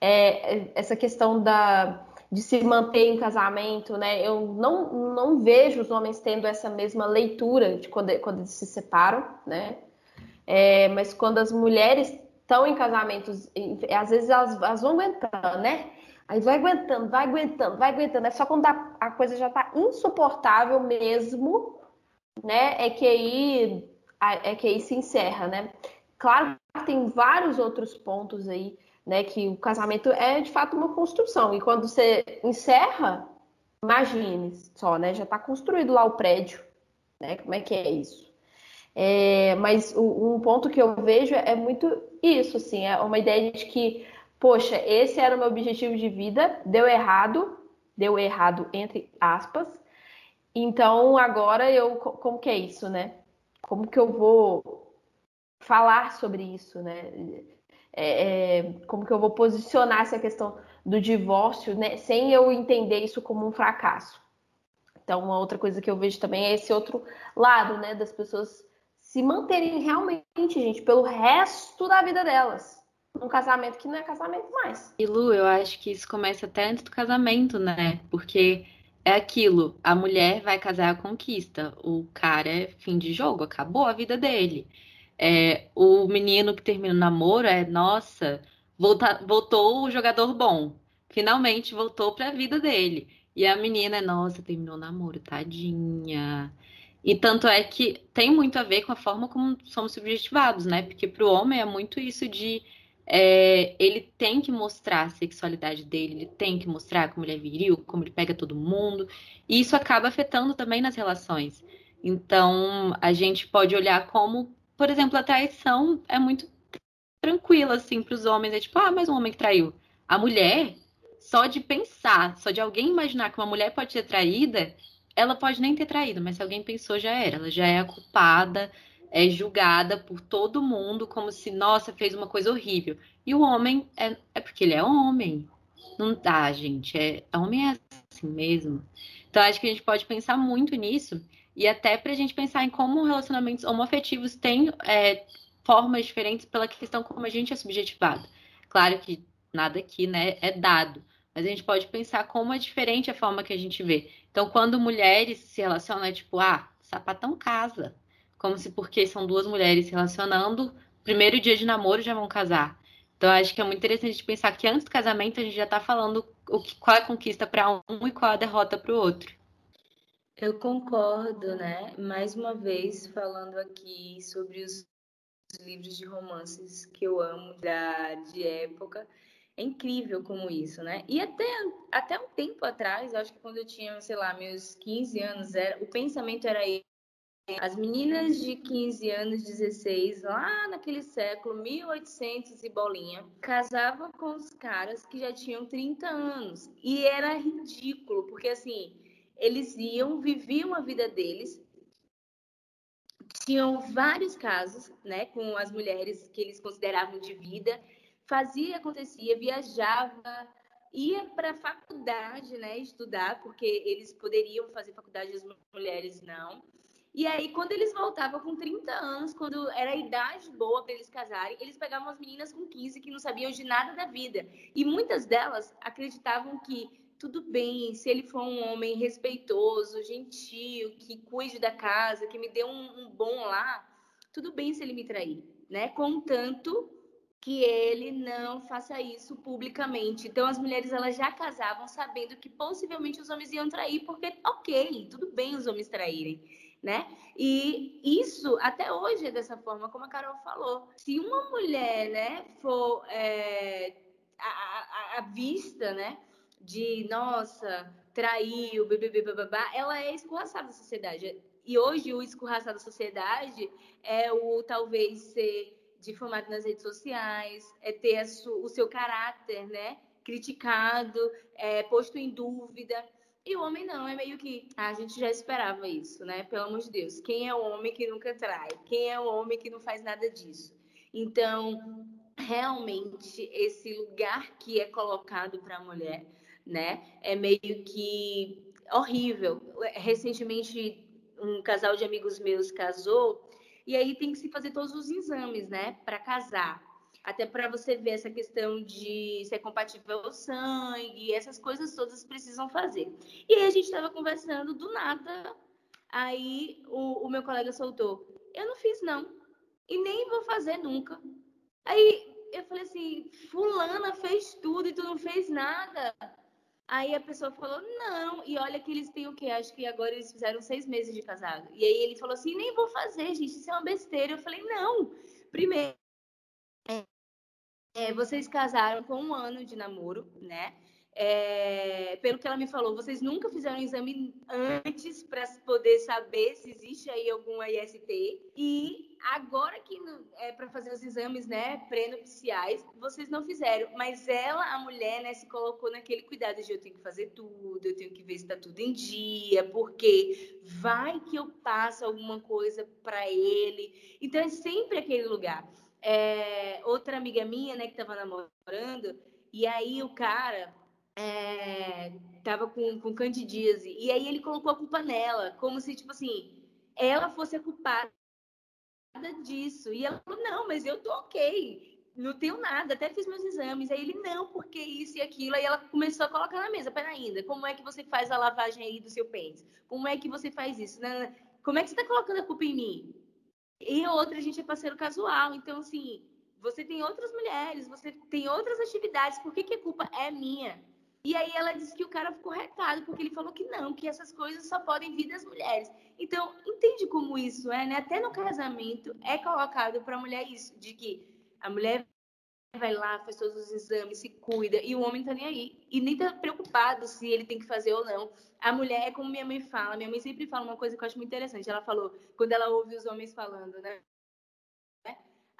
É, essa questão da de se manter em casamento, né? Eu não, não vejo os homens tendo essa mesma leitura de quando, quando eles se separam, né? É, mas quando as mulheres estão em casamentos, às vezes elas, elas, vão aguentando, né? Aí vai aguentando, vai aguentando, vai aguentando. É só quando a, a coisa já está insuportável mesmo, né? É que aí é que aí se encerra, né? Claro que tem vários outros pontos aí, né? Que o casamento é de fato uma construção. E quando você encerra, imagine só, né? Já está construído lá o prédio, né? Como é que é isso? É, mas o, um ponto que eu vejo é muito isso, assim, é uma ideia de que, poxa, esse era o meu objetivo de vida, deu errado, deu errado entre aspas, então agora eu, como que é isso, né? Como que eu vou falar sobre isso, né? É, é, como que eu vou posicionar essa questão do divórcio, né? Sem eu entender isso como um fracasso. Então, uma outra coisa que eu vejo também é esse outro lado, né? Das pessoas se manterem realmente, gente, pelo resto da vida delas. Num casamento que não é casamento mais. E Lu, eu acho que isso começa até antes do casamento, né? Porque é aquilo, a mulher vai casar a conquista, o cara é fim de jogo, acabou a vida dele. É, o menino que termina o namoro é, nossa, volta, voltou o jogador bom. Finalmente voltou para a vida dele. E a menina é, nossa, terminou o namoro, tadinha. E tanto é que tem muito a ver com a forma como somos subjetivados, né? Porque para o homem é muito isso de é, ele tem que mostrar a sexualidade dele, ele tem que mostrar como ele é viril, como ele pega todo mundo, e isso acaba afetando também nas relações. Então, a gente pode olhar como, por exemplo, a traição é muito tranquila, assim, para os homens. É tipo, ah, mais um homem que traiu. A mulher, só de pensar, só de alguém imaginar que uma mulher pode ser traída, ela pode nem ter traído, mas se alguém pensou, já era. Ela já é a culpada, é julgada por todo mundo como se, nossa, fez uma coisa horrível. E o homem é, é porque ele é homem. Não dá, gente. É, homem é assim mesmo. Então, acho que a gente pode pensar muito nisso. E até para a gente pensar em como relacionamentos homoafetivos têm é, formas diferentes pela questão como a gente é subjetivado. Claro que nada aqui né, é dado, mas a gente pode pensar como é diferente a forma que a gente vê. Então, quando mulheres se relacionam, é tipo, ah, sapatão casa. Como se porque são duas mulheres se relacionando, primeiro dia de namoro já vão casar. Então, acho que é muito interessante pensar que antes do casamento a gente já está falando o que, qual é a conquista para um e qual é a derrota para o outro. Eu concordo, né? Mais uma vez falando aqui sobre os livros de romances que eu amo da de época. É incrível como isso, né? E até, até um tempo atrás, acho que quando eu tinha, sei lá, meus 15 anos, era, o pensamento era as meninas de 15 anos, 16, lá naquele século, 1800 e bolinha, casavam com os caras que já tinham 30 anos. E era ridículo, porque assim, eles iam, viviam a vida deles, tinham vários casos, né, com as mulheres que eles consideravam de vida, fazia, acontecia, viajava, ia para a faculdade, né, estudar, porque eles poderiam fazer faculdade, as mulheres não. E aí, quando eles voltavam com 30 anos, quando era a idade boa para eles casarem, eles pegavam as meninas com 15 que não sabiam de nada da vida. E muitas delas acreditavam que tudo bem se ele for um homem respeitoso, gentil, que cuide da casa, que me dê um, um bom lá, tudo bem se ele me trair, né? Contanto que ele não faça isso publicamente. Então as mulheres elas já casavam sabendo que possivelmente os homens iam trair, porque ok, tudo bem os homens traírem, né? E isso até hoje é dessa forma, como a Carol falou. Se uma mulher, né, for é, a, vista, né? de nossa, traiu, bebê, babá, ela é escorraçada da sociedade. E hoje o escorraçado da sociedade é o talvez ser difamado nas redes sociais, é ter o seu caráter, né, criticado, é, posto em dúvida. E o homem não, é meio que ah, a gente já esperava isso, né? Pelo amor de Deus. Quem é o homem que nunca trai? Quem é o homem que não faz nada disso? Então, realmente, esse lugar que é colocado para a mulher né? É meio que horrível. Recentemente, um casal de amigos meus casou e aí tem que se fazer todos os exames, né, para casar. Até para você ver essa questão de ser compatível ao sangue, essas coisas todas precisam fazer. E aí a gente estava conversando do nada, aí o, o meu colega soltou: Eu não fiz, não, e nem vou fazer nunca. Aí eu falei assim: Fulana fez tudo e tu não fez nada. Aí a pessoa falou, não, e olha que eles têm o quê? Acho que agora eles fizeram seis meses de casado. E aí ele falou assim, nem vou fazer, gente, isso é uma besteira. Eu falei, não, primeiro, é, vocês casaram com um ano de namoro, né? É, pelo que ela me falou, vocês nunca fizeram um exame antes para poder saber se existe aí alguma IST. E agora que é para fazer os exames, né, pré-nupciais, vocês não fizeram. Mas ela, a mulher, né, se colocou naquele cuidado de eu tenho que fazer tudo, eu tenho que ver se está tudo em dia, porque vai que eu passo alguma coisa para ele. Então é sempre aquele lugar. É, outra amiga minha, né, que estava namorando, e aí o cara é, tava com, com candidíase. E aí ele colocou a culpa nela, como se, tipo assim, ela fosse a culpada disso. E ela falou, não, mas eu tô ok. Não tenho nada, até fiz meus exames. Aí ele, não, porque isso e aquilo. Aí ela começou a colocar na mesa, pera ainda, como é que você faz a lavagem aí do seu pênis? Como é que você faz isso? Como é que você tá colocando a culpa em mim? E outra, a gente é parceiro casual. Então, assim, você tem outras mulheres, você tem outras atividades, por que, que a culpa é minha? E aí ela disse que o cara ficou retado, porque ele falou que não, que essas coisas só podem vir das mulheres. Então, entende como isso é, né? Até no casamento é colocado para a mulher isso, de que a mulher vai lá, faz todos os exames, se cuida, e o homem tá nem aí. E nem tá preocupado se ele tem que fazer ou não. A mulher é como minha mãe fala, minha mãe sempre fala uma coisa que eu acho muito interessante. Ela falou, quando ela ouve os homens falando, né?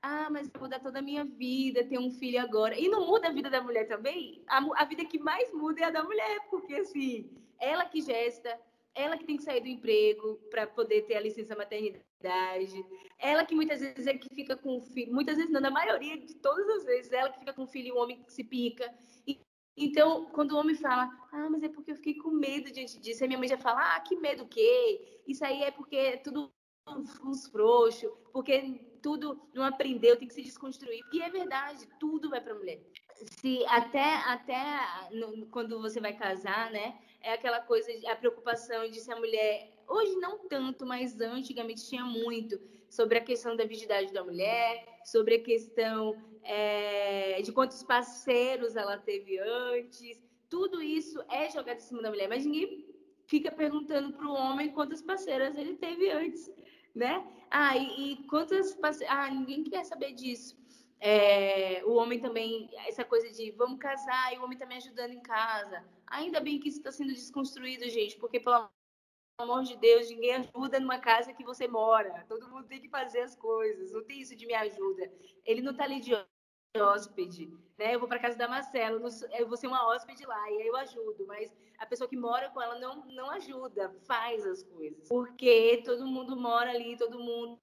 Ah, mas vai mudar toda a minha vida, ter um filho agora. E não muda a vida da mulher também? A, a vida que mais muda é a da mulher, porque assim, ela que gesta, ela que tem que sair do emprego para poder ter a licença maternidade, ela que muitas vezes é que fica com o filho, muitas vezes não, na maioria de todas as vezes, ela que fica com o filho e o homem que se pica. E, então, quando o homem fala, ah, mas é porque eu fiquei com medo diante disso, aí minha mãe já fala, ah, que medo o quê? Isso aí é porque é tudo uns frouxos, porque tudo não aprendeu, tem que se desconstruir. E é verdade, tudo vai para a mulher. Se até até no, quando você vai casar, né? É aquela coisa, a preocupação de se a mulher, hoje não tanto, mas antigamente tinha muito sobre a questão da virgindade da mulher, sobre a questão é, de quantos parceiros ela teve antes. Tudo isso é jogado em cima da mulher, mas ninguém fica perguntando para o homem quantas parceiras ele teve antes né? Ah, e, e quantas. Ah, ninguém quer saber disso. É, o homem também, essa coisa de vamos casar e o homem também ajudando em casa. Ainda bem que isso está sendo desconstruído, gente, porque pelo amor de Deus, ninguém ajuda numa casa que você mora. Todo mundo tem que fazer as coisas. Não tem isso de me ajuda. Ele não está ali de hóspede, né? Eu vou para casa da Marcela, eu vou ser uma hóspede lá e aí eu ajudo, mas a pessoa que mora com ela não, não ajuda, faz as coisas. Porque todo mundo mora ali, todo mundo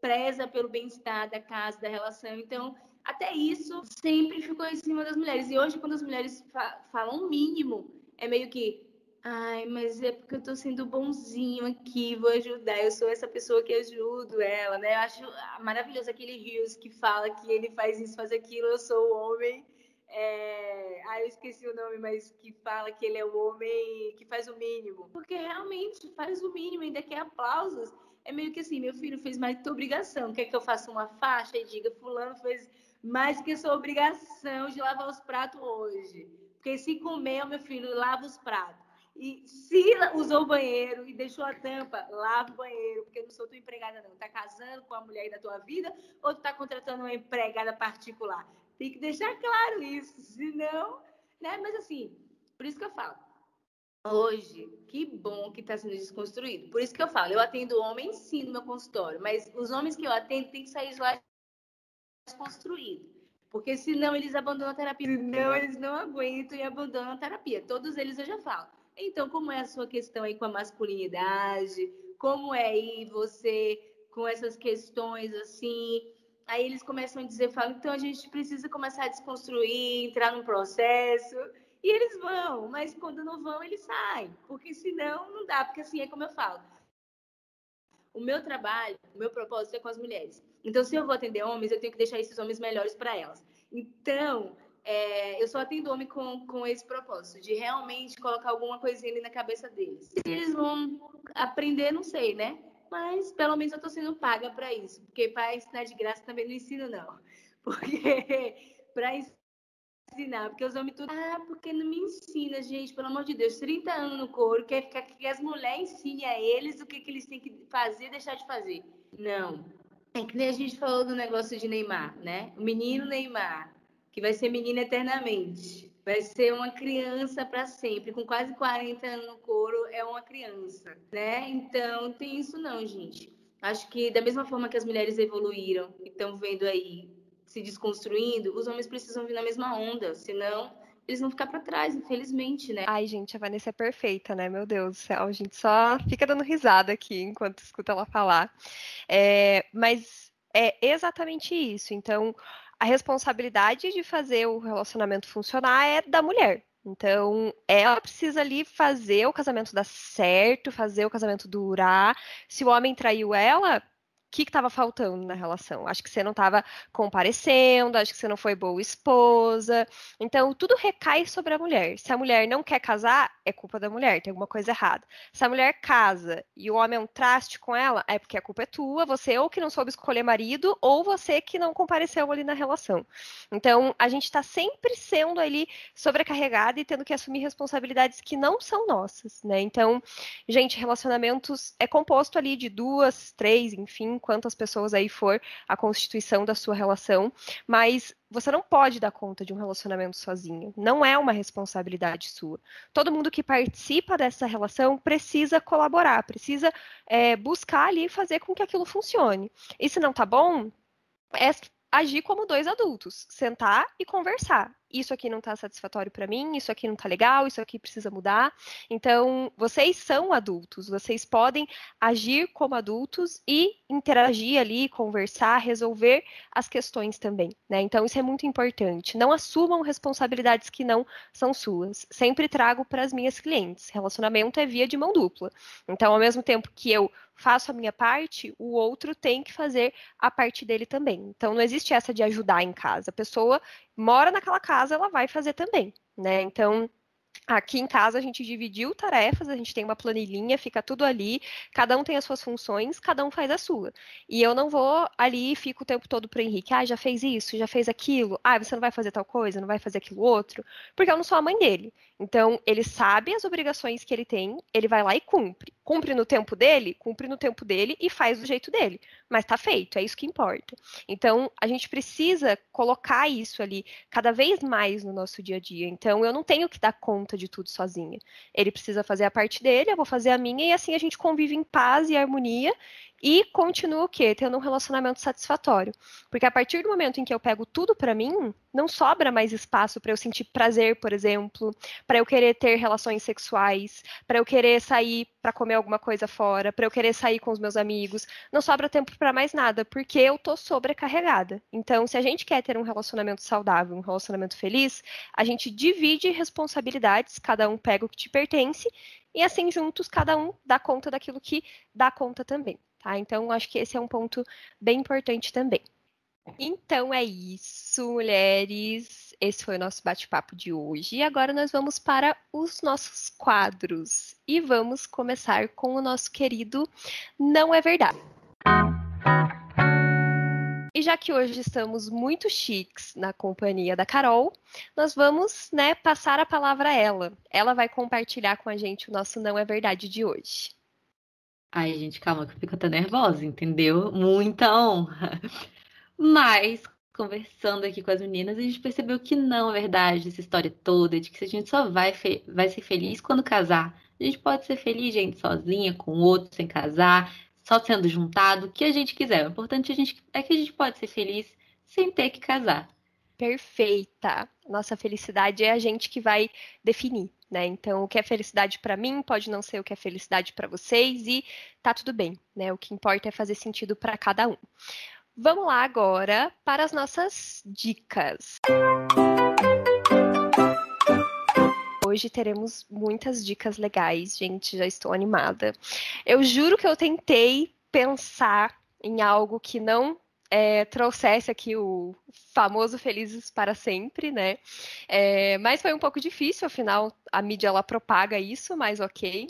preza pelo bem-estar da casa, da relação. Então, até isso sempre ficou em cima das mulheres. E hoje, quando as mulheres fa falam o mínimo, é meio que Ai, mas é porque eu tô sendo bonzinho aqui, vou ajudar. Eu sou essa pessoa que ajudo ela, né? Eu acho maravilhoso aquele Rios que fala que ele faz isso, faz aquilo, eu sou o homem. É... Ah, eu esqueci o nome, mas que fala que ele é o homem que faz o mínimo. Porque realmente faz o mínimo, ainda quer aplausos. É meio que assim, meu filho fez mais que obrigação. Quer que eu faça uma faixa e diga, fulano fez mais que sua obrigação de lavar os pratos hoje. Porque se comer, meu filho, lava os pratos. E se usou o banheiro e deixou a tampa, lava o banheiro, porque eu não sou tua empregada, não. Tá casando com a mulher da tua vida ou tu tá contratando uma empregada particular? Tem que deixar claro isso, senão, né? Mas assim, por isso que eu falo. Hoje, que bom que está sendo desconstruído. Por isso que eu falo, eu atendo homens sim no meu consultório, mas os homens que eu atendo têm que sair de lá desconstruído. Porque senão eles abandonam a terapia. Senão eles não aguentam e abandonam a terapia. Todos eles eu já falo. Então, como é a sua questão aí com a masculinidade? Como é aí você com essas questões assim? Aí eles começam a dizer, falam, então a gente precisa começar a desconstruir, entrar num processo. E eles vão, mas quando não vão, eles saem. Porque senão não dá, porque assim é como eu falo. O meu trabalho, o meu propósito é com as mulheres. Então, se eu vou atender homens, eu tenho que deixar esses homens melhores para elas. Então, é, eu só atendo homem com, com esse propósito, de realmente colocar alguma coisinha ali na cabeça deles. Se eles vão aprender, não sei, né? Mas pelo menos eu estou sendo paga para isso, porque para ensinar de graça também não ensino, não. Porque para ensinar, porque os homens tudo. Ah, porque não me ensina, gente, pelo amor de Deus, 30 anos no couro, quer ficar que as mulheres ensinem a eles o que, que eles têm que fazer e deixar de fazer. Não. É que nem a gente falou do negócio de Neymar, né? O menino Neymar que vai ser menina eternamente. Vai ser uma criança para sempre, com quase 40 anos no couro, é uma criança, né? Então, tem isso não, gente. Acho que da mesma forma que as mulheres evoluíram e estão vendo aí se desconstruindo, os homens precisam vir na mesma onda, senão eles vão ficar para trás, infelizmente, né? Ai, gente, a Vanessa é perfeita, né? Meu Deus do céu, a gente só fica dando risada aqui enquanto escuta ela falar. É, mas é exatamente isso. Então, a responsabilidade de fazer o relacionamento funcionar é da mulher. Então, ela precisa ali fazer o casamento dar certo, fazer o casamento durar. Se o homem traiu ela, que estava faltando na relação? Acho que você não estava comparecendo, acho que você não foi boa esposa. Então, tudo recai sobre a mulher. Se a mulher não quer casar, é culpa da mulher, tem alguma coisa errada. Se a mulher casa e o homem é um traste com ela, é porque a culpa é tua, você ou que não soube escolher marido, ou você que não compareceu ali na relação. Então, a gente está sempre sendo ali sobrecarregada e tendo que assumir responsabilidades que não são nossas, né? Então, gente, relacionamentos é composto ali de duas, três, enfim, relação, quantas pessoas aí for a constituição da sua relação, mas você não pode dar conta de um relacionamento sozinho. Não é uma responsabilidade sua. Todo mundo que participa dessa relação precisa colaborar, precisa é, buscar ali fazer com que aquilo funcione. E se não tá bom, é agir como dois adultos, sentar e conversar. Isso aqui não está satisfatório para mim, isso aqui não está legal, isso aqui precisa mudar. Então, vocês são adultos, vocês podem agir como adultos e interagir ali, conversar, resolver as questões também, né? Então, isso é muito importante. Não assumam responsabilidades que não são suas. Sempre trago para as minhas clientes. Relacionamento é via de mão dupla. Então, ao mesmo tempo que eu faço a minha parte, o outro tem que fazer a parte dele também. Então não existe essa de ajudar em casa. A pessoa mora naquela casa, ela vai fazer também, né? Então Aqui em casa a gente dividiu tarefas, a gente tem uma planilhinha, fica tudo ali, cada um tem as suas funções, cada um faz a sua. E eu não vou ali e fico o tempo todo pro Henrique, ah, já fez isso, já fez aquilo, ah, você não vai fazer tal coisa, não vai fazer aquilo outro, porque eu não sou a mãe dele. Então, ele sabe as obrigações que ele tem, ele vai lá e cumpre. Cumpre no tempo dele, cumpre no tempo dele e faz do jeito dele. Mas tá feito, é isso que importa. Então, a gente precisa colocar isso ali cada vez mais no nosso dia a dia. Então, eu não tenho que dar conta de tudo sozinha. Ele precisa fazer a parte dele, eu vou fazer a minha, e assim a gente convive em paz e harmonia e continua o quê? Tendo um relacionamento satisfatório. Porque a partir do momento em que eu pego tudo para mim, não sobra mais espaço para eu sentir prazer, por exemplo, para eu querer ter relações sexuais, para eu querer sair para comer alguma coisa fora, para eu querer sair com os meus amigos. Não sobra tempo para mais nada, porque eu tô sobrecarregada. Então, se a gente quer ter um relacionamento saudável, um relacionamento feliz, a gente divide responsabilidades, cada um pega o que te pertence e assim juntos cada um dá conta daquilo que dá conta também. Tá? Então, acho que esse é um ponto bem importante também. Então é isso, mulheres. Esse foi o nosso bate-papo de hoje. E agora nós vamos para os nossos quadros. E vamos começar com o nosso querido Não é Verdade. E já que hoje estamos muito chiques na companhia da Carol, nós vamos né, passar a palavra a ela. Ela vai compartilhar com a gente o nosso Não é Verdade de hoje. Ai, gente, calma que eu fico até nervosa, entendeu? Muita honra. Mas, conversando aqui com as meninas, a gente percebeu que não é verdade essa história toda, de que a gente só vai, vai ser feliz quando casar. A gente pode ser feliz, gente, sozinha, com outro, sem casar, só sendo juntado, o que a gente quiser. O importante é, a gente, é que a gente pode ser feliz sem ter que casar. Perfeita. Nossa felicidade é a gente que vai definir. Né? Então, o que é felicidade para mim pode não ser o que é felicidade para vocês e tá tudo bem, né? O que importa é fazer sentido para cada um. Vamos lá agora para as nossas dicas. Hoje teremos muitas dicas legais, gente, já estou animada. Eu juro que eu tentei pensar em algo que não é, trouxesse aqui o famoso Felizes para Sempre, né? É, mas foi um pouco difícil, afinal, a mídia ela propaga isso, mas ok.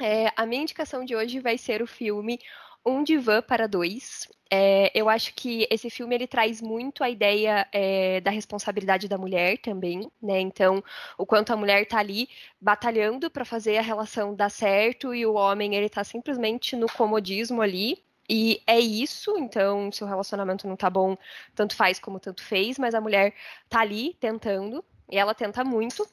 É, a minha indicação de hoje vai ser o filme Um Divã para Dois. É, eu acho que esse filme ele traz muito a ideia é, da responsabilidade da mulher também, né? Então, o quanto a mulher está ali batalhando para fazer a relação dar certo e o homem ele está simplesmente no comodismo ali, e é isso, então, se o relacionamento não tá bom, tanto faz como tanto fez, mas a mulher tá ali tentando, e ela tenta muito,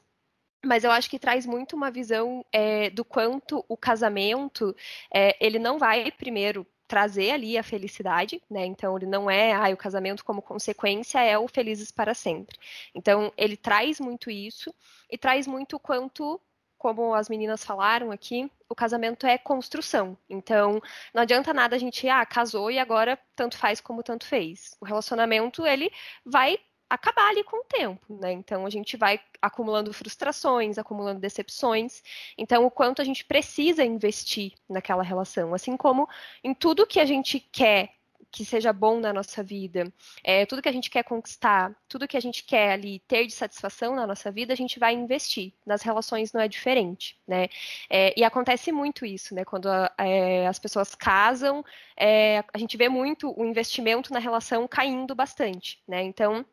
mas eu acho que traz muito uma visão é, do quanto o casamento, é, ele não vai primeiro trazer ali a felicidade, né? Então ele não é, ah, o casamento como consequência é o felizes para sempre. Então ele traz muito isso e traz muito quanto como as meninas falaram aqui, o casamento é construção. Então, não adianta nada a gente, ah, casou e agora tanto faz como tanto fez. O relacionamento, ele vai acabar ali com o tempo, né? Então, a gente vai acumulando frustrações, acumulando decepções. Então, o quanto a gente precisa investir naquela relação, assim como em tudo que a gente quer que seja bom na nossa vida, é, tudo que a gente quer conquistar, tudo que a gente quer ali ter de satisfação na nossa vida, a gente vai investir. Nas relações não é diferente, né? É, e acontece muito isso, né? Quando é, as pessoas casam, é, a gente vê muito o investimento na relação caindo bastante, né? Então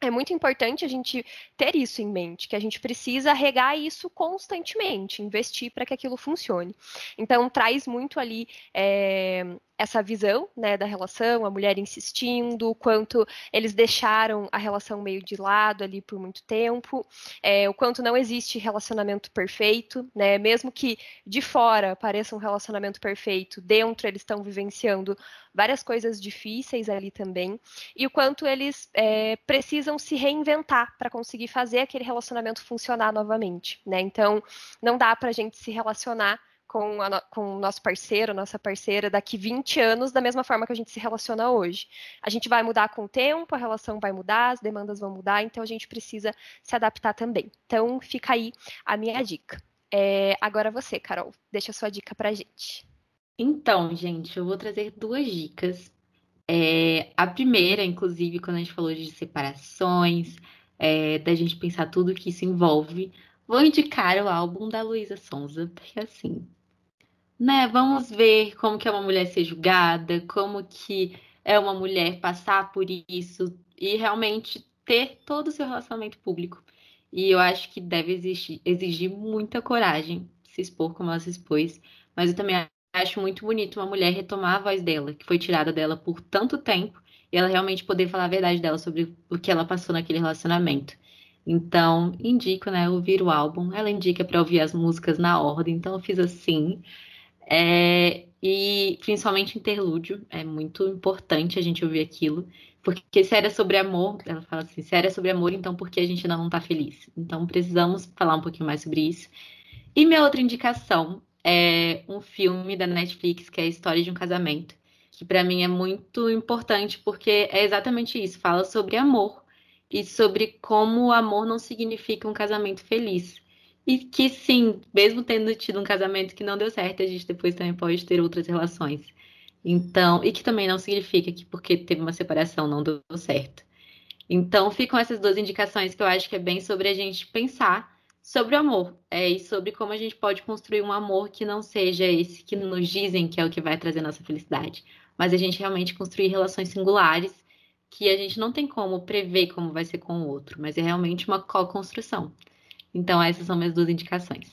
é muito importante a gente ter isso em mente, que a gente precisa regar isso constantemente, investir para que aquilo funcione. Então, traz muito ali é, essa visão né, da relação, a mulher insistindo, o quanto eles deixaram a relação meio de lado ali por muito tempo, é, o quanto não existe relacionamento perfeito, né? Mesmo que de fora pareça um relacionamento perfeito, dentro eles estão vivenciando várias coisas difíceis ali também, e o quanto eles é, precisam se reinventar para conseguir fazer aquele relacionamento funcionar novamente, né? Então, não dá para a gente se relacionar com, a, com o nosso parceiro, nossa parceira, daqui 20 anos, da mesma forma que a gente se relaciona hoje. A gente vai mudar com o tempo, a relação vai mudar, as demandas vão mudar, então a gente precisa se adaptar também. Então, fica aí a minha dica. É, agora você, Carol, deixa a sua dica pra gente. Então, gente, eu vou trazer duas dicas. É, a primeira, inclusive, quando a gente falou de separações, é, da gente pensar tudo que isso envolve, vou indicar o álbum da Luísa Sonza, porque assim, né? Vamos ver como que é uma mulher ser julgada, como que é uma mulher passar por isso e realmente ter todo o seu relacionamento público. E eu acho que deve exigir, exigir muita coragem se expor como ela se expôs, mas eu também acho muito bonito uma mulher retomar a voz dela, que foi tirada dela por tanto tempo, e ela realmente poder falar a verdade dela sobre o que ela passou naquele relacionamento. Então, indico, né, ouvir o álbum. Ela indica para ouvir as músicas na ordem, então eu fiz assim. É, e principalmente interlúdio, é muito importante a gente ouvir aquilo, porque se era sobre amor, ela fala assim, se era sobre amor, então por que a gente ainda não está feliz? Então precisamos falar um pouquinho mais sobre isso. E minha outra indicação é um filme da Netflix que é a História de um Casamento, que para mim é muito importante porque é exatamente isso, fala sobre amor e sobre como o amor não significa um casamento feliz. E que sim, mesmo tendo tido um casamento que não deu certo, a gente depois também pode ter outras relações. Então, e que também não significa que porque teve uma separação não deu certo. Então, ficam essas duas indicações que eu acho que é bem sobre a gente pensar sobre o amor é, e sobre como a gente pode construir um amor que não seja esse que nos dizem que é o que vai trazer nossa felicidade, mas a gente realmente construir relações singulares que a gente não tem como prever como vai ser com o outro, mas é realmente uma co-construção. Então, essas são minhas duas indicações.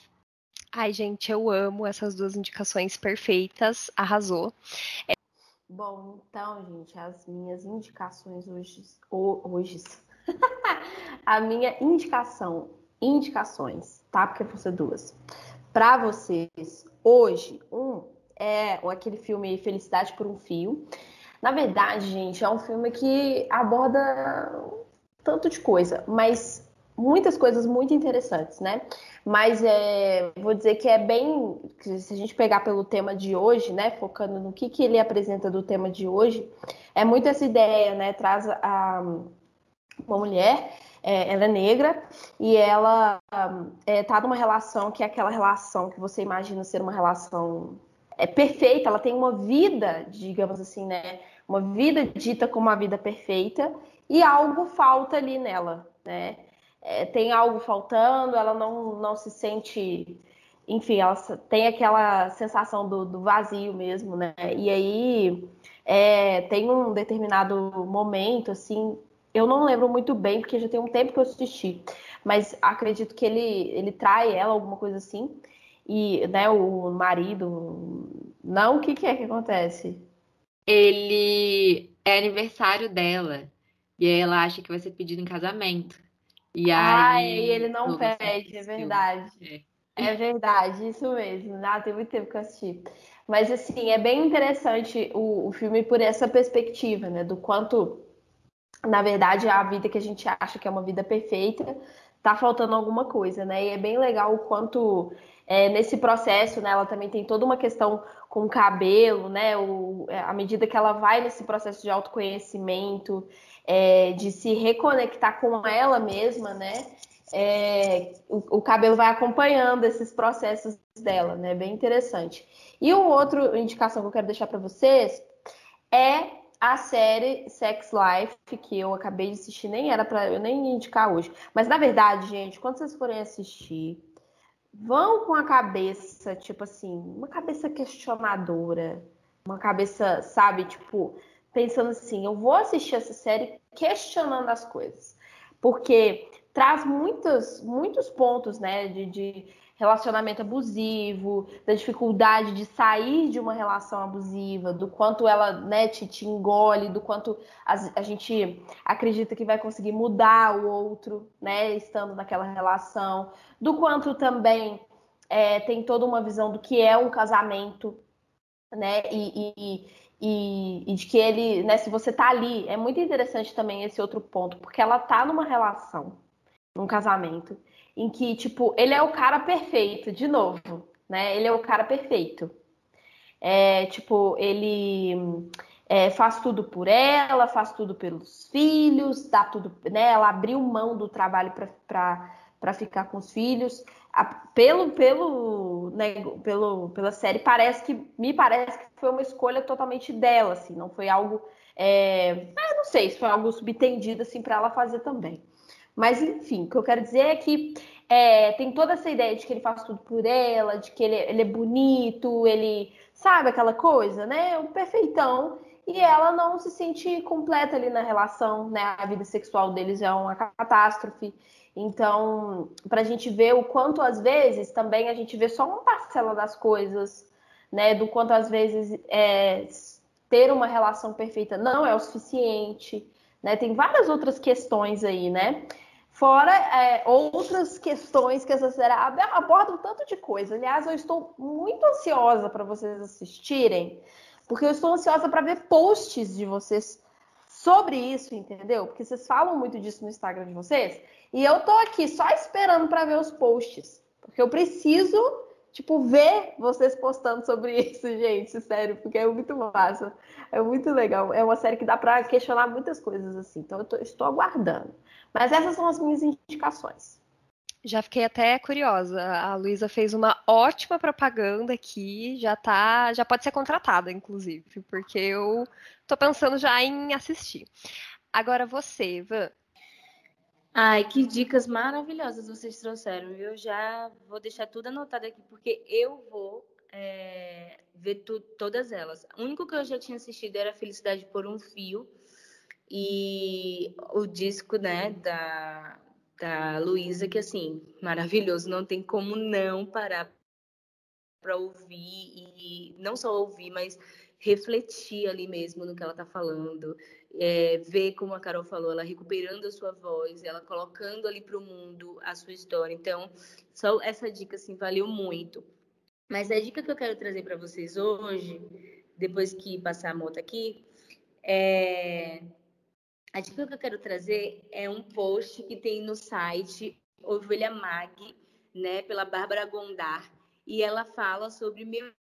Ai, gente, eu amo essas duas indicações perfeitas. Arrasou. É... Bom, então, gente, as minhas indicações hoje. hoje. a minha indicação indicações, tá? Porque vão ser duas. Para vocês, hoje, um é aquele filme Felicidade por um Fio. Na verdade, gente, é um filme que aborda tanto de coisa, mas muitas coisas muito interessantes, né? Mas é, vou dizer que é bem, se a gente pegar pelo tema de hoje, né, focando no que, que ele apresenta do tema de hoje, é muito essa ideia, né? Traz a, uma mulher é, ela é negra e ela é, tá numa relação que é aquela relação que você imagina ser uma relação é perfeita, ela tem uma vida, digamos assim, né? Uma vida dita como uma vida perfeita e algo falta ali nela, né? É, tem algo faltando, ela não, não se sente, enfim, ela tem aquela sensação do, do vazio mesmo, né? E aí é, tem um determinado momento, assim, eu não lembro muito bem, porque já tem um tempo que eu assisti. Mas acredito que ele, ele trai ela, alguma coisa assim. E, né, o marido. Não, o que, que é que acontece? Ele é aniversário dela. E aí ela acha que vai ser pedido em casamento. E aí. Ah, e ele não pede, é verdade. É. é. verdade, isso mesmo. Ah, tem muito tempo que eu assisti. Mas assim, é bem interessante o, o filme por essa perspectiva, né? Do quanto na verdade, a vida que a gente acha que é uma vida perfeita, tá faltando alguma coisa, né? E é bem legal o quanto é, nesse processo, né, ela também tem toda uma questão com o cabelo, né? O, é, à medida que ela vai nesse processo de autoconhecimento, é, de se reconectar com ela mesma, né? É, o, o, cabelo vai acompanhando esses processos dela, né? Bem interessante. E uma outra indicação que eu quero deixar para vocês é a série Sex Life, que eu acabei de assistir, nem era para eu nem indicar hoje. Mas na verdade, gente, quando vocês forem assistir, vão com a cabeça, tipo assim, uma cabeça questionadora, uma cabeça, sabe, tipo, pensando assim, eu vou assistir essa série questionando as coisas. Porque traz muitos, muitos pontos, né, de, de relacionamento abusivo, da dificuldade de sair de uma relação abusiva, do quanto ela né, te, te engole, do quanto a, a, gente acredita que vai conseguir mudar o outro, né, estando naquela relação, do quanto também é, tem toda uma visão do que é um casamento, né, e, e, e, e de que ele, né, se você tá ali, é muito interessante também esse outro ponto, porque ela tá numa relação, num casamento, em que, tipo, ele é o cara perfeito, de novo, né? Ele é o cara perfeito. É, tipo, ele é, faz tudo por ela, faz tudo pelos filhos, dá tudo, né? Ela abriu mão do trabalho para ficar com os filhos. Pelo, pelo, né, pelo, pela série, parece que me parece que foi uma escolha totalmente dela, assim, não foi algo. É, ah, não sei se foi algo subtendido assim para ela fazer também. Mas, enfim, o que eu quero dizer é que é, tem toda essa ideia de que ele faz tudo por ela, de que ele, ele é bonito, ele sabe aquela coisa, né? O perfeitão. E ela não se sente completa ali na relação, né? A vida sexual deles é uma catástrofe. Então, para a gente ver o quanto às vezes também a gente vê só uma parcela das coisas, né? Do quanto às vezes é, ter uma relação perfeita não é o suficiente, né? Tem várias outras questões aí, né? Fora é, outras questões que essa série aborda um tanto de coisa. Aliás, eu estou muito ansiosa para vocês assistirem, porque eu estou ansiosa para ver posts de vocês sobre isso, entendeu? Porque vocês falam muito disso no Instagram de vocês, e eu tô aqui só esperando para ver os posts, porque eu preciso, tipo, ver vocês postando sobre isso, gente, sério, porque é muito massa, é muito legal. É uma série que dá para questionar muitas coisas assim. Então eu tô, estou aguardando. Mas essas são as minhas indicações. Já fiquei até curiosa. A Luísa fez uma ótima propaganda aqui, já tá, já pode ser contratada, inclusive, porque eu tô pensando já em assistir. Agora você, Van. Ai, que dicas maravilhosas vocês trouxeram. Eu já vou deixar tudo anotado aqui, porque eu vou é, ver tu, todas elas. O único que eu já tinha assistido era Felicidade por um Fio, e o disco, né, da, da Luísa, que assim, maravilhoso, não tem como não parar para ouvir e não só ouvir, mas refletir ali mesmo no que ela está falando, é, ver como a Carol falou, ela recuperando a sua voz, ela colocando ali para o mundo a sua história. Então, só essa dica assim valeu muito. Mas a dica que eu quero trazer para vocês hoje, depois que passar a moto aqui, é a dica que eu quero trazer é um post que tem no site Ovelha Mag, né, pela Bárbara Gondar, e ela fala sobre meu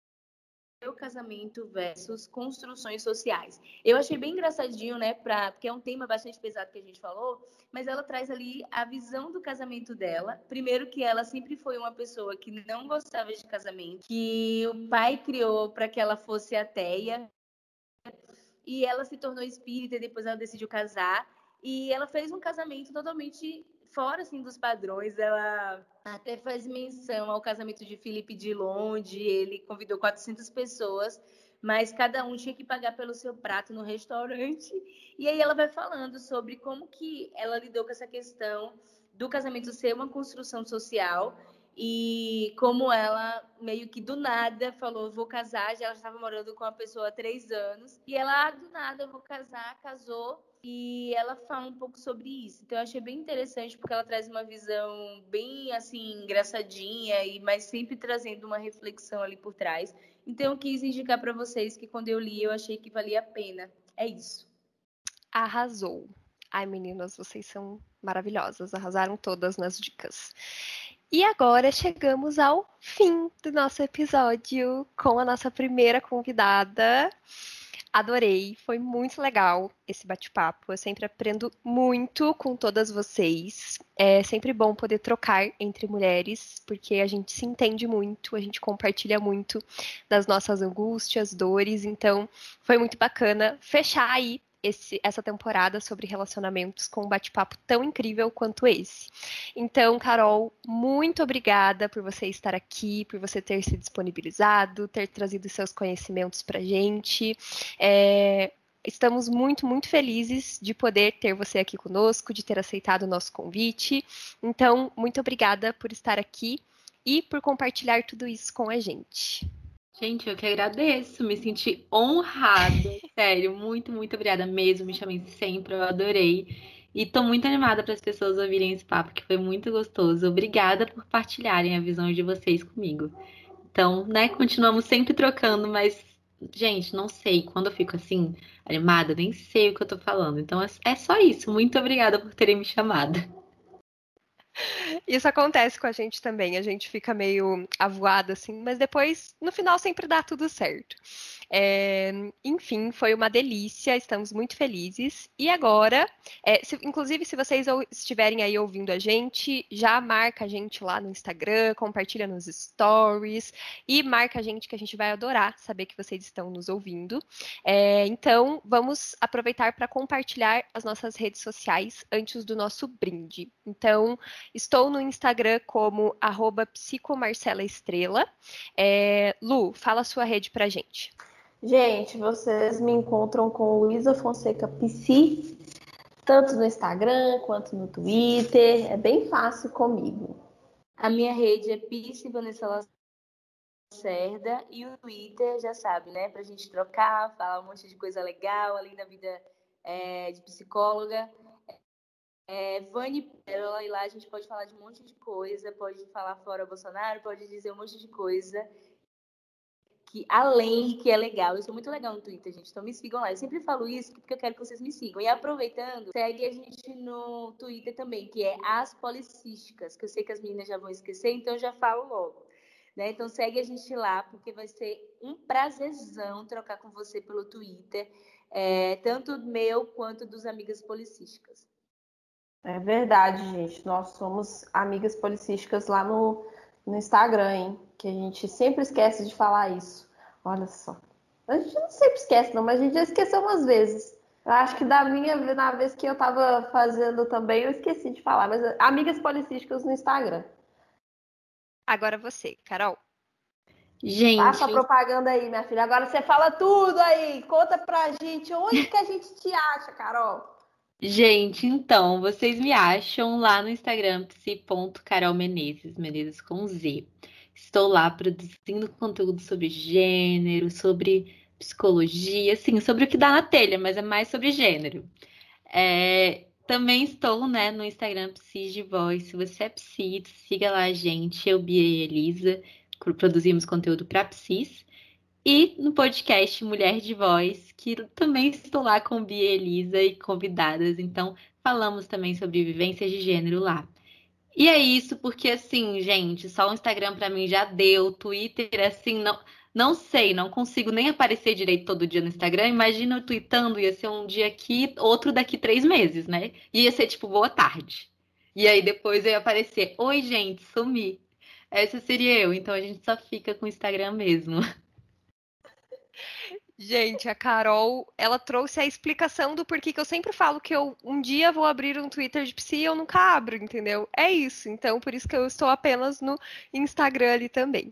meu casamento versus construções sociais. Eu achei bem engraçadinho, né, pra, porque é um tema bastante pesado que a gente falou, mas ela traz ali a visão do casamento dela. Primeiro que ela sempre foi uma pessoa que não gostava de casamento, que o pai criou para que ela fosse ateia, e ela se tornou espírita e depois ela decidiu casar. E ela fez um casamento totalmente fora assim dos padrões. Ela até faz menção ao casamento de Felipe de onde ele convidou 400 pessoas, mas cada um tinha que pagar pelo seu prato no restaurante. E aí ela vai falando sobre como que ela lidou com essa questão do casamento ser uma construção social e como ela meio que do nada falou, vou casar, já ela estava morando com uma pessoa há três anos, e ela, ah, do nada, vou casar, casou, e ela fala um pouco sobre isso. Então eu achei bem interessante porque ela traz uma visão bem assim engraçadinha e mas sempre trazendo uma reflexão ali por trás. Então eu quis indicar para vocês que quando eu li eu achei que valia a pena. É isso. Arrasou. Ai, meninas, vocês são maravilhosas, arrasaram todas nas dicas. E agora chegamos ao fim do nosso episódio com a nossa primeira convidada. Adorei, foi muito legal esse bate-papo. Eu sempre aprendo muito com todas vocês. É sempre bom poder trocar entre mulheres, porque a gente se entende muito, a gente compartilha muito das nossas angústias, dores. Então, foi muito bacana fechar aí esse, essa temporada sobre relacionamentos com um bate-papo tão incrível quanto esse. Então, Carol, muito obrigada por você estar aqui, por você ter se disponibilizado, ter trazido seus conhecimentos para gente. É, estamos muito, muito felizes de poder ter você aqui conosco, de ter aceitado o nosso convite. Então, muito obrigada por estar aqui. e por compartilhar tudo isso com a gente. Gente, eu que agradeço, me senti honrada, sério, muito, muito obrigada mesmo, me chamei sempre, eu adorei. E tô muito animada para as pessoas ouvirem esse papo, que foi muito gostoso. Obrigada por partilharem a visão de vocês comigo. Então, né, continuamos sempre trocando, mas, gente, não sei, quando eu fico assim, animada, nem sei o que eu tô falando. Então, é, é só isso. Muito obrigada por terem me chamado. Isso acontece com a gente também. A gente fica meio avoada, assim, mas depois, no final, sempre dá tudo certo. É, enfim, foi uma delícia, estamos muito felizes. E agora, é, se, inclusive, se vocês estiverem aí ouvindo a gente, já marca a gente lá no Instagram, compartilha nos stories e marca a gente que a gente vai adorar saber que vocês estão nos ouvindo. É, então, vamos aproveitar para compartilhar as nossas redes sociais antes do nosso brinde. Então, estou no Instagram como psicomarcelaestrela. É, Lu, fala a sua rede pra gente. Gente, vocês me encontram com Luísa Fonseca PC, tanto no Instagram quanto no Twitter. É bem fácil comigo. A minha rede é Psi Vanessa Lacerda e o Twitter, já sabe, né? Pra gente trocar, falar um monte de coisa legal, além da vida é, de psicóloga. É, Vani Pérola, e lá a gente pode falar de um monte de coisa, pode falar fora Bolsonaro, pode dizer um monte de coisa que além que é legal, eu sou muito legal no Twitter, gente, então me sigam lá. Eu sempre falo isso porque eu quero que vocês me sigam. E aproveitando, segue a gente no Twitter também, que é As Policísticas, que eu sei que as meninas já vão esquecer, então eu já falo logo. Né? Então segue a gente lá, porque vai ser um prazerzão trocar com você pelo Twitter, é, tanto meu quanto dos amigas policísticas. É verdade, gente. Nós somos amigas policísticas lá no, no Instagram, hein? Que a gente sempre esquece de falar isso. Olha só. A gente não sempre esquece, não, mas a gente já esqueceu umas vezes. Eu acho que da minha, na vez que eu tava fazendo também, eu esqueci de falar. Mas amigas policísticas no Instagram. Agora você, Carol. Gente. Faça a propaganda aí, minha filha. Agora você fala tudo aí. Conta pra gente onde que a gente te acha, Carol. Gente, então, vocês me acham lá no Instagram, psi.carolmenezes, Menezes com Z. Estou lá produzindo conteúdo sobre gênero, sobre psicologia, assim, sobre o que dá na telha, mas é mais sobre gênero. É, também estou né, no Instagram Psis de Voz. Se você é psi, siga lá a gente, eu, Bia e Elisa, produzimos conteúdo para psis. E no podcast Mulher de Voz, que também estou lá com Bia e Elisa e convidadas. Então, falamos também sobre vivências de gênero lá. E é isso, porque assim, gente, só o Instagram para mim já deu, Twitter, assim, não, não sei, não consigo nem aparecer direito todo dia no Instagram. Imagina eu tweetando, ia ser um dia aqui, outro daqui três meses, né? Ia ser tipo, boa tarde. E aí depois eu ia aparecer, oi, gente, sumi. Essa seria eu, então a gente só fica com o Instagram mesmo. Gente, a Carol, ela trouxe a explicação do porquê que eu sempre falo que eu um dia vou abrir um Twitter de psi e eu nunca abro, entendeu? É isso. Então, por isso que eu estou apenas no Instagram ali também.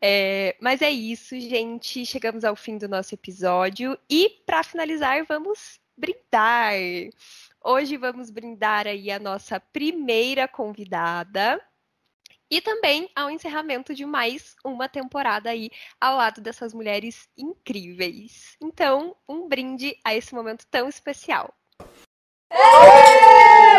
É, mas é isso, gente. Chegamos ao fim do nosso episódio. E, para finalizar, vamos brindar. Hoje vamos brindar aí a nossa primeira convidada e também ao encerramento de mais uma temporada aí ao lado dessas mulheres incríveis. Então, um brinde a esse momento tão especial. É!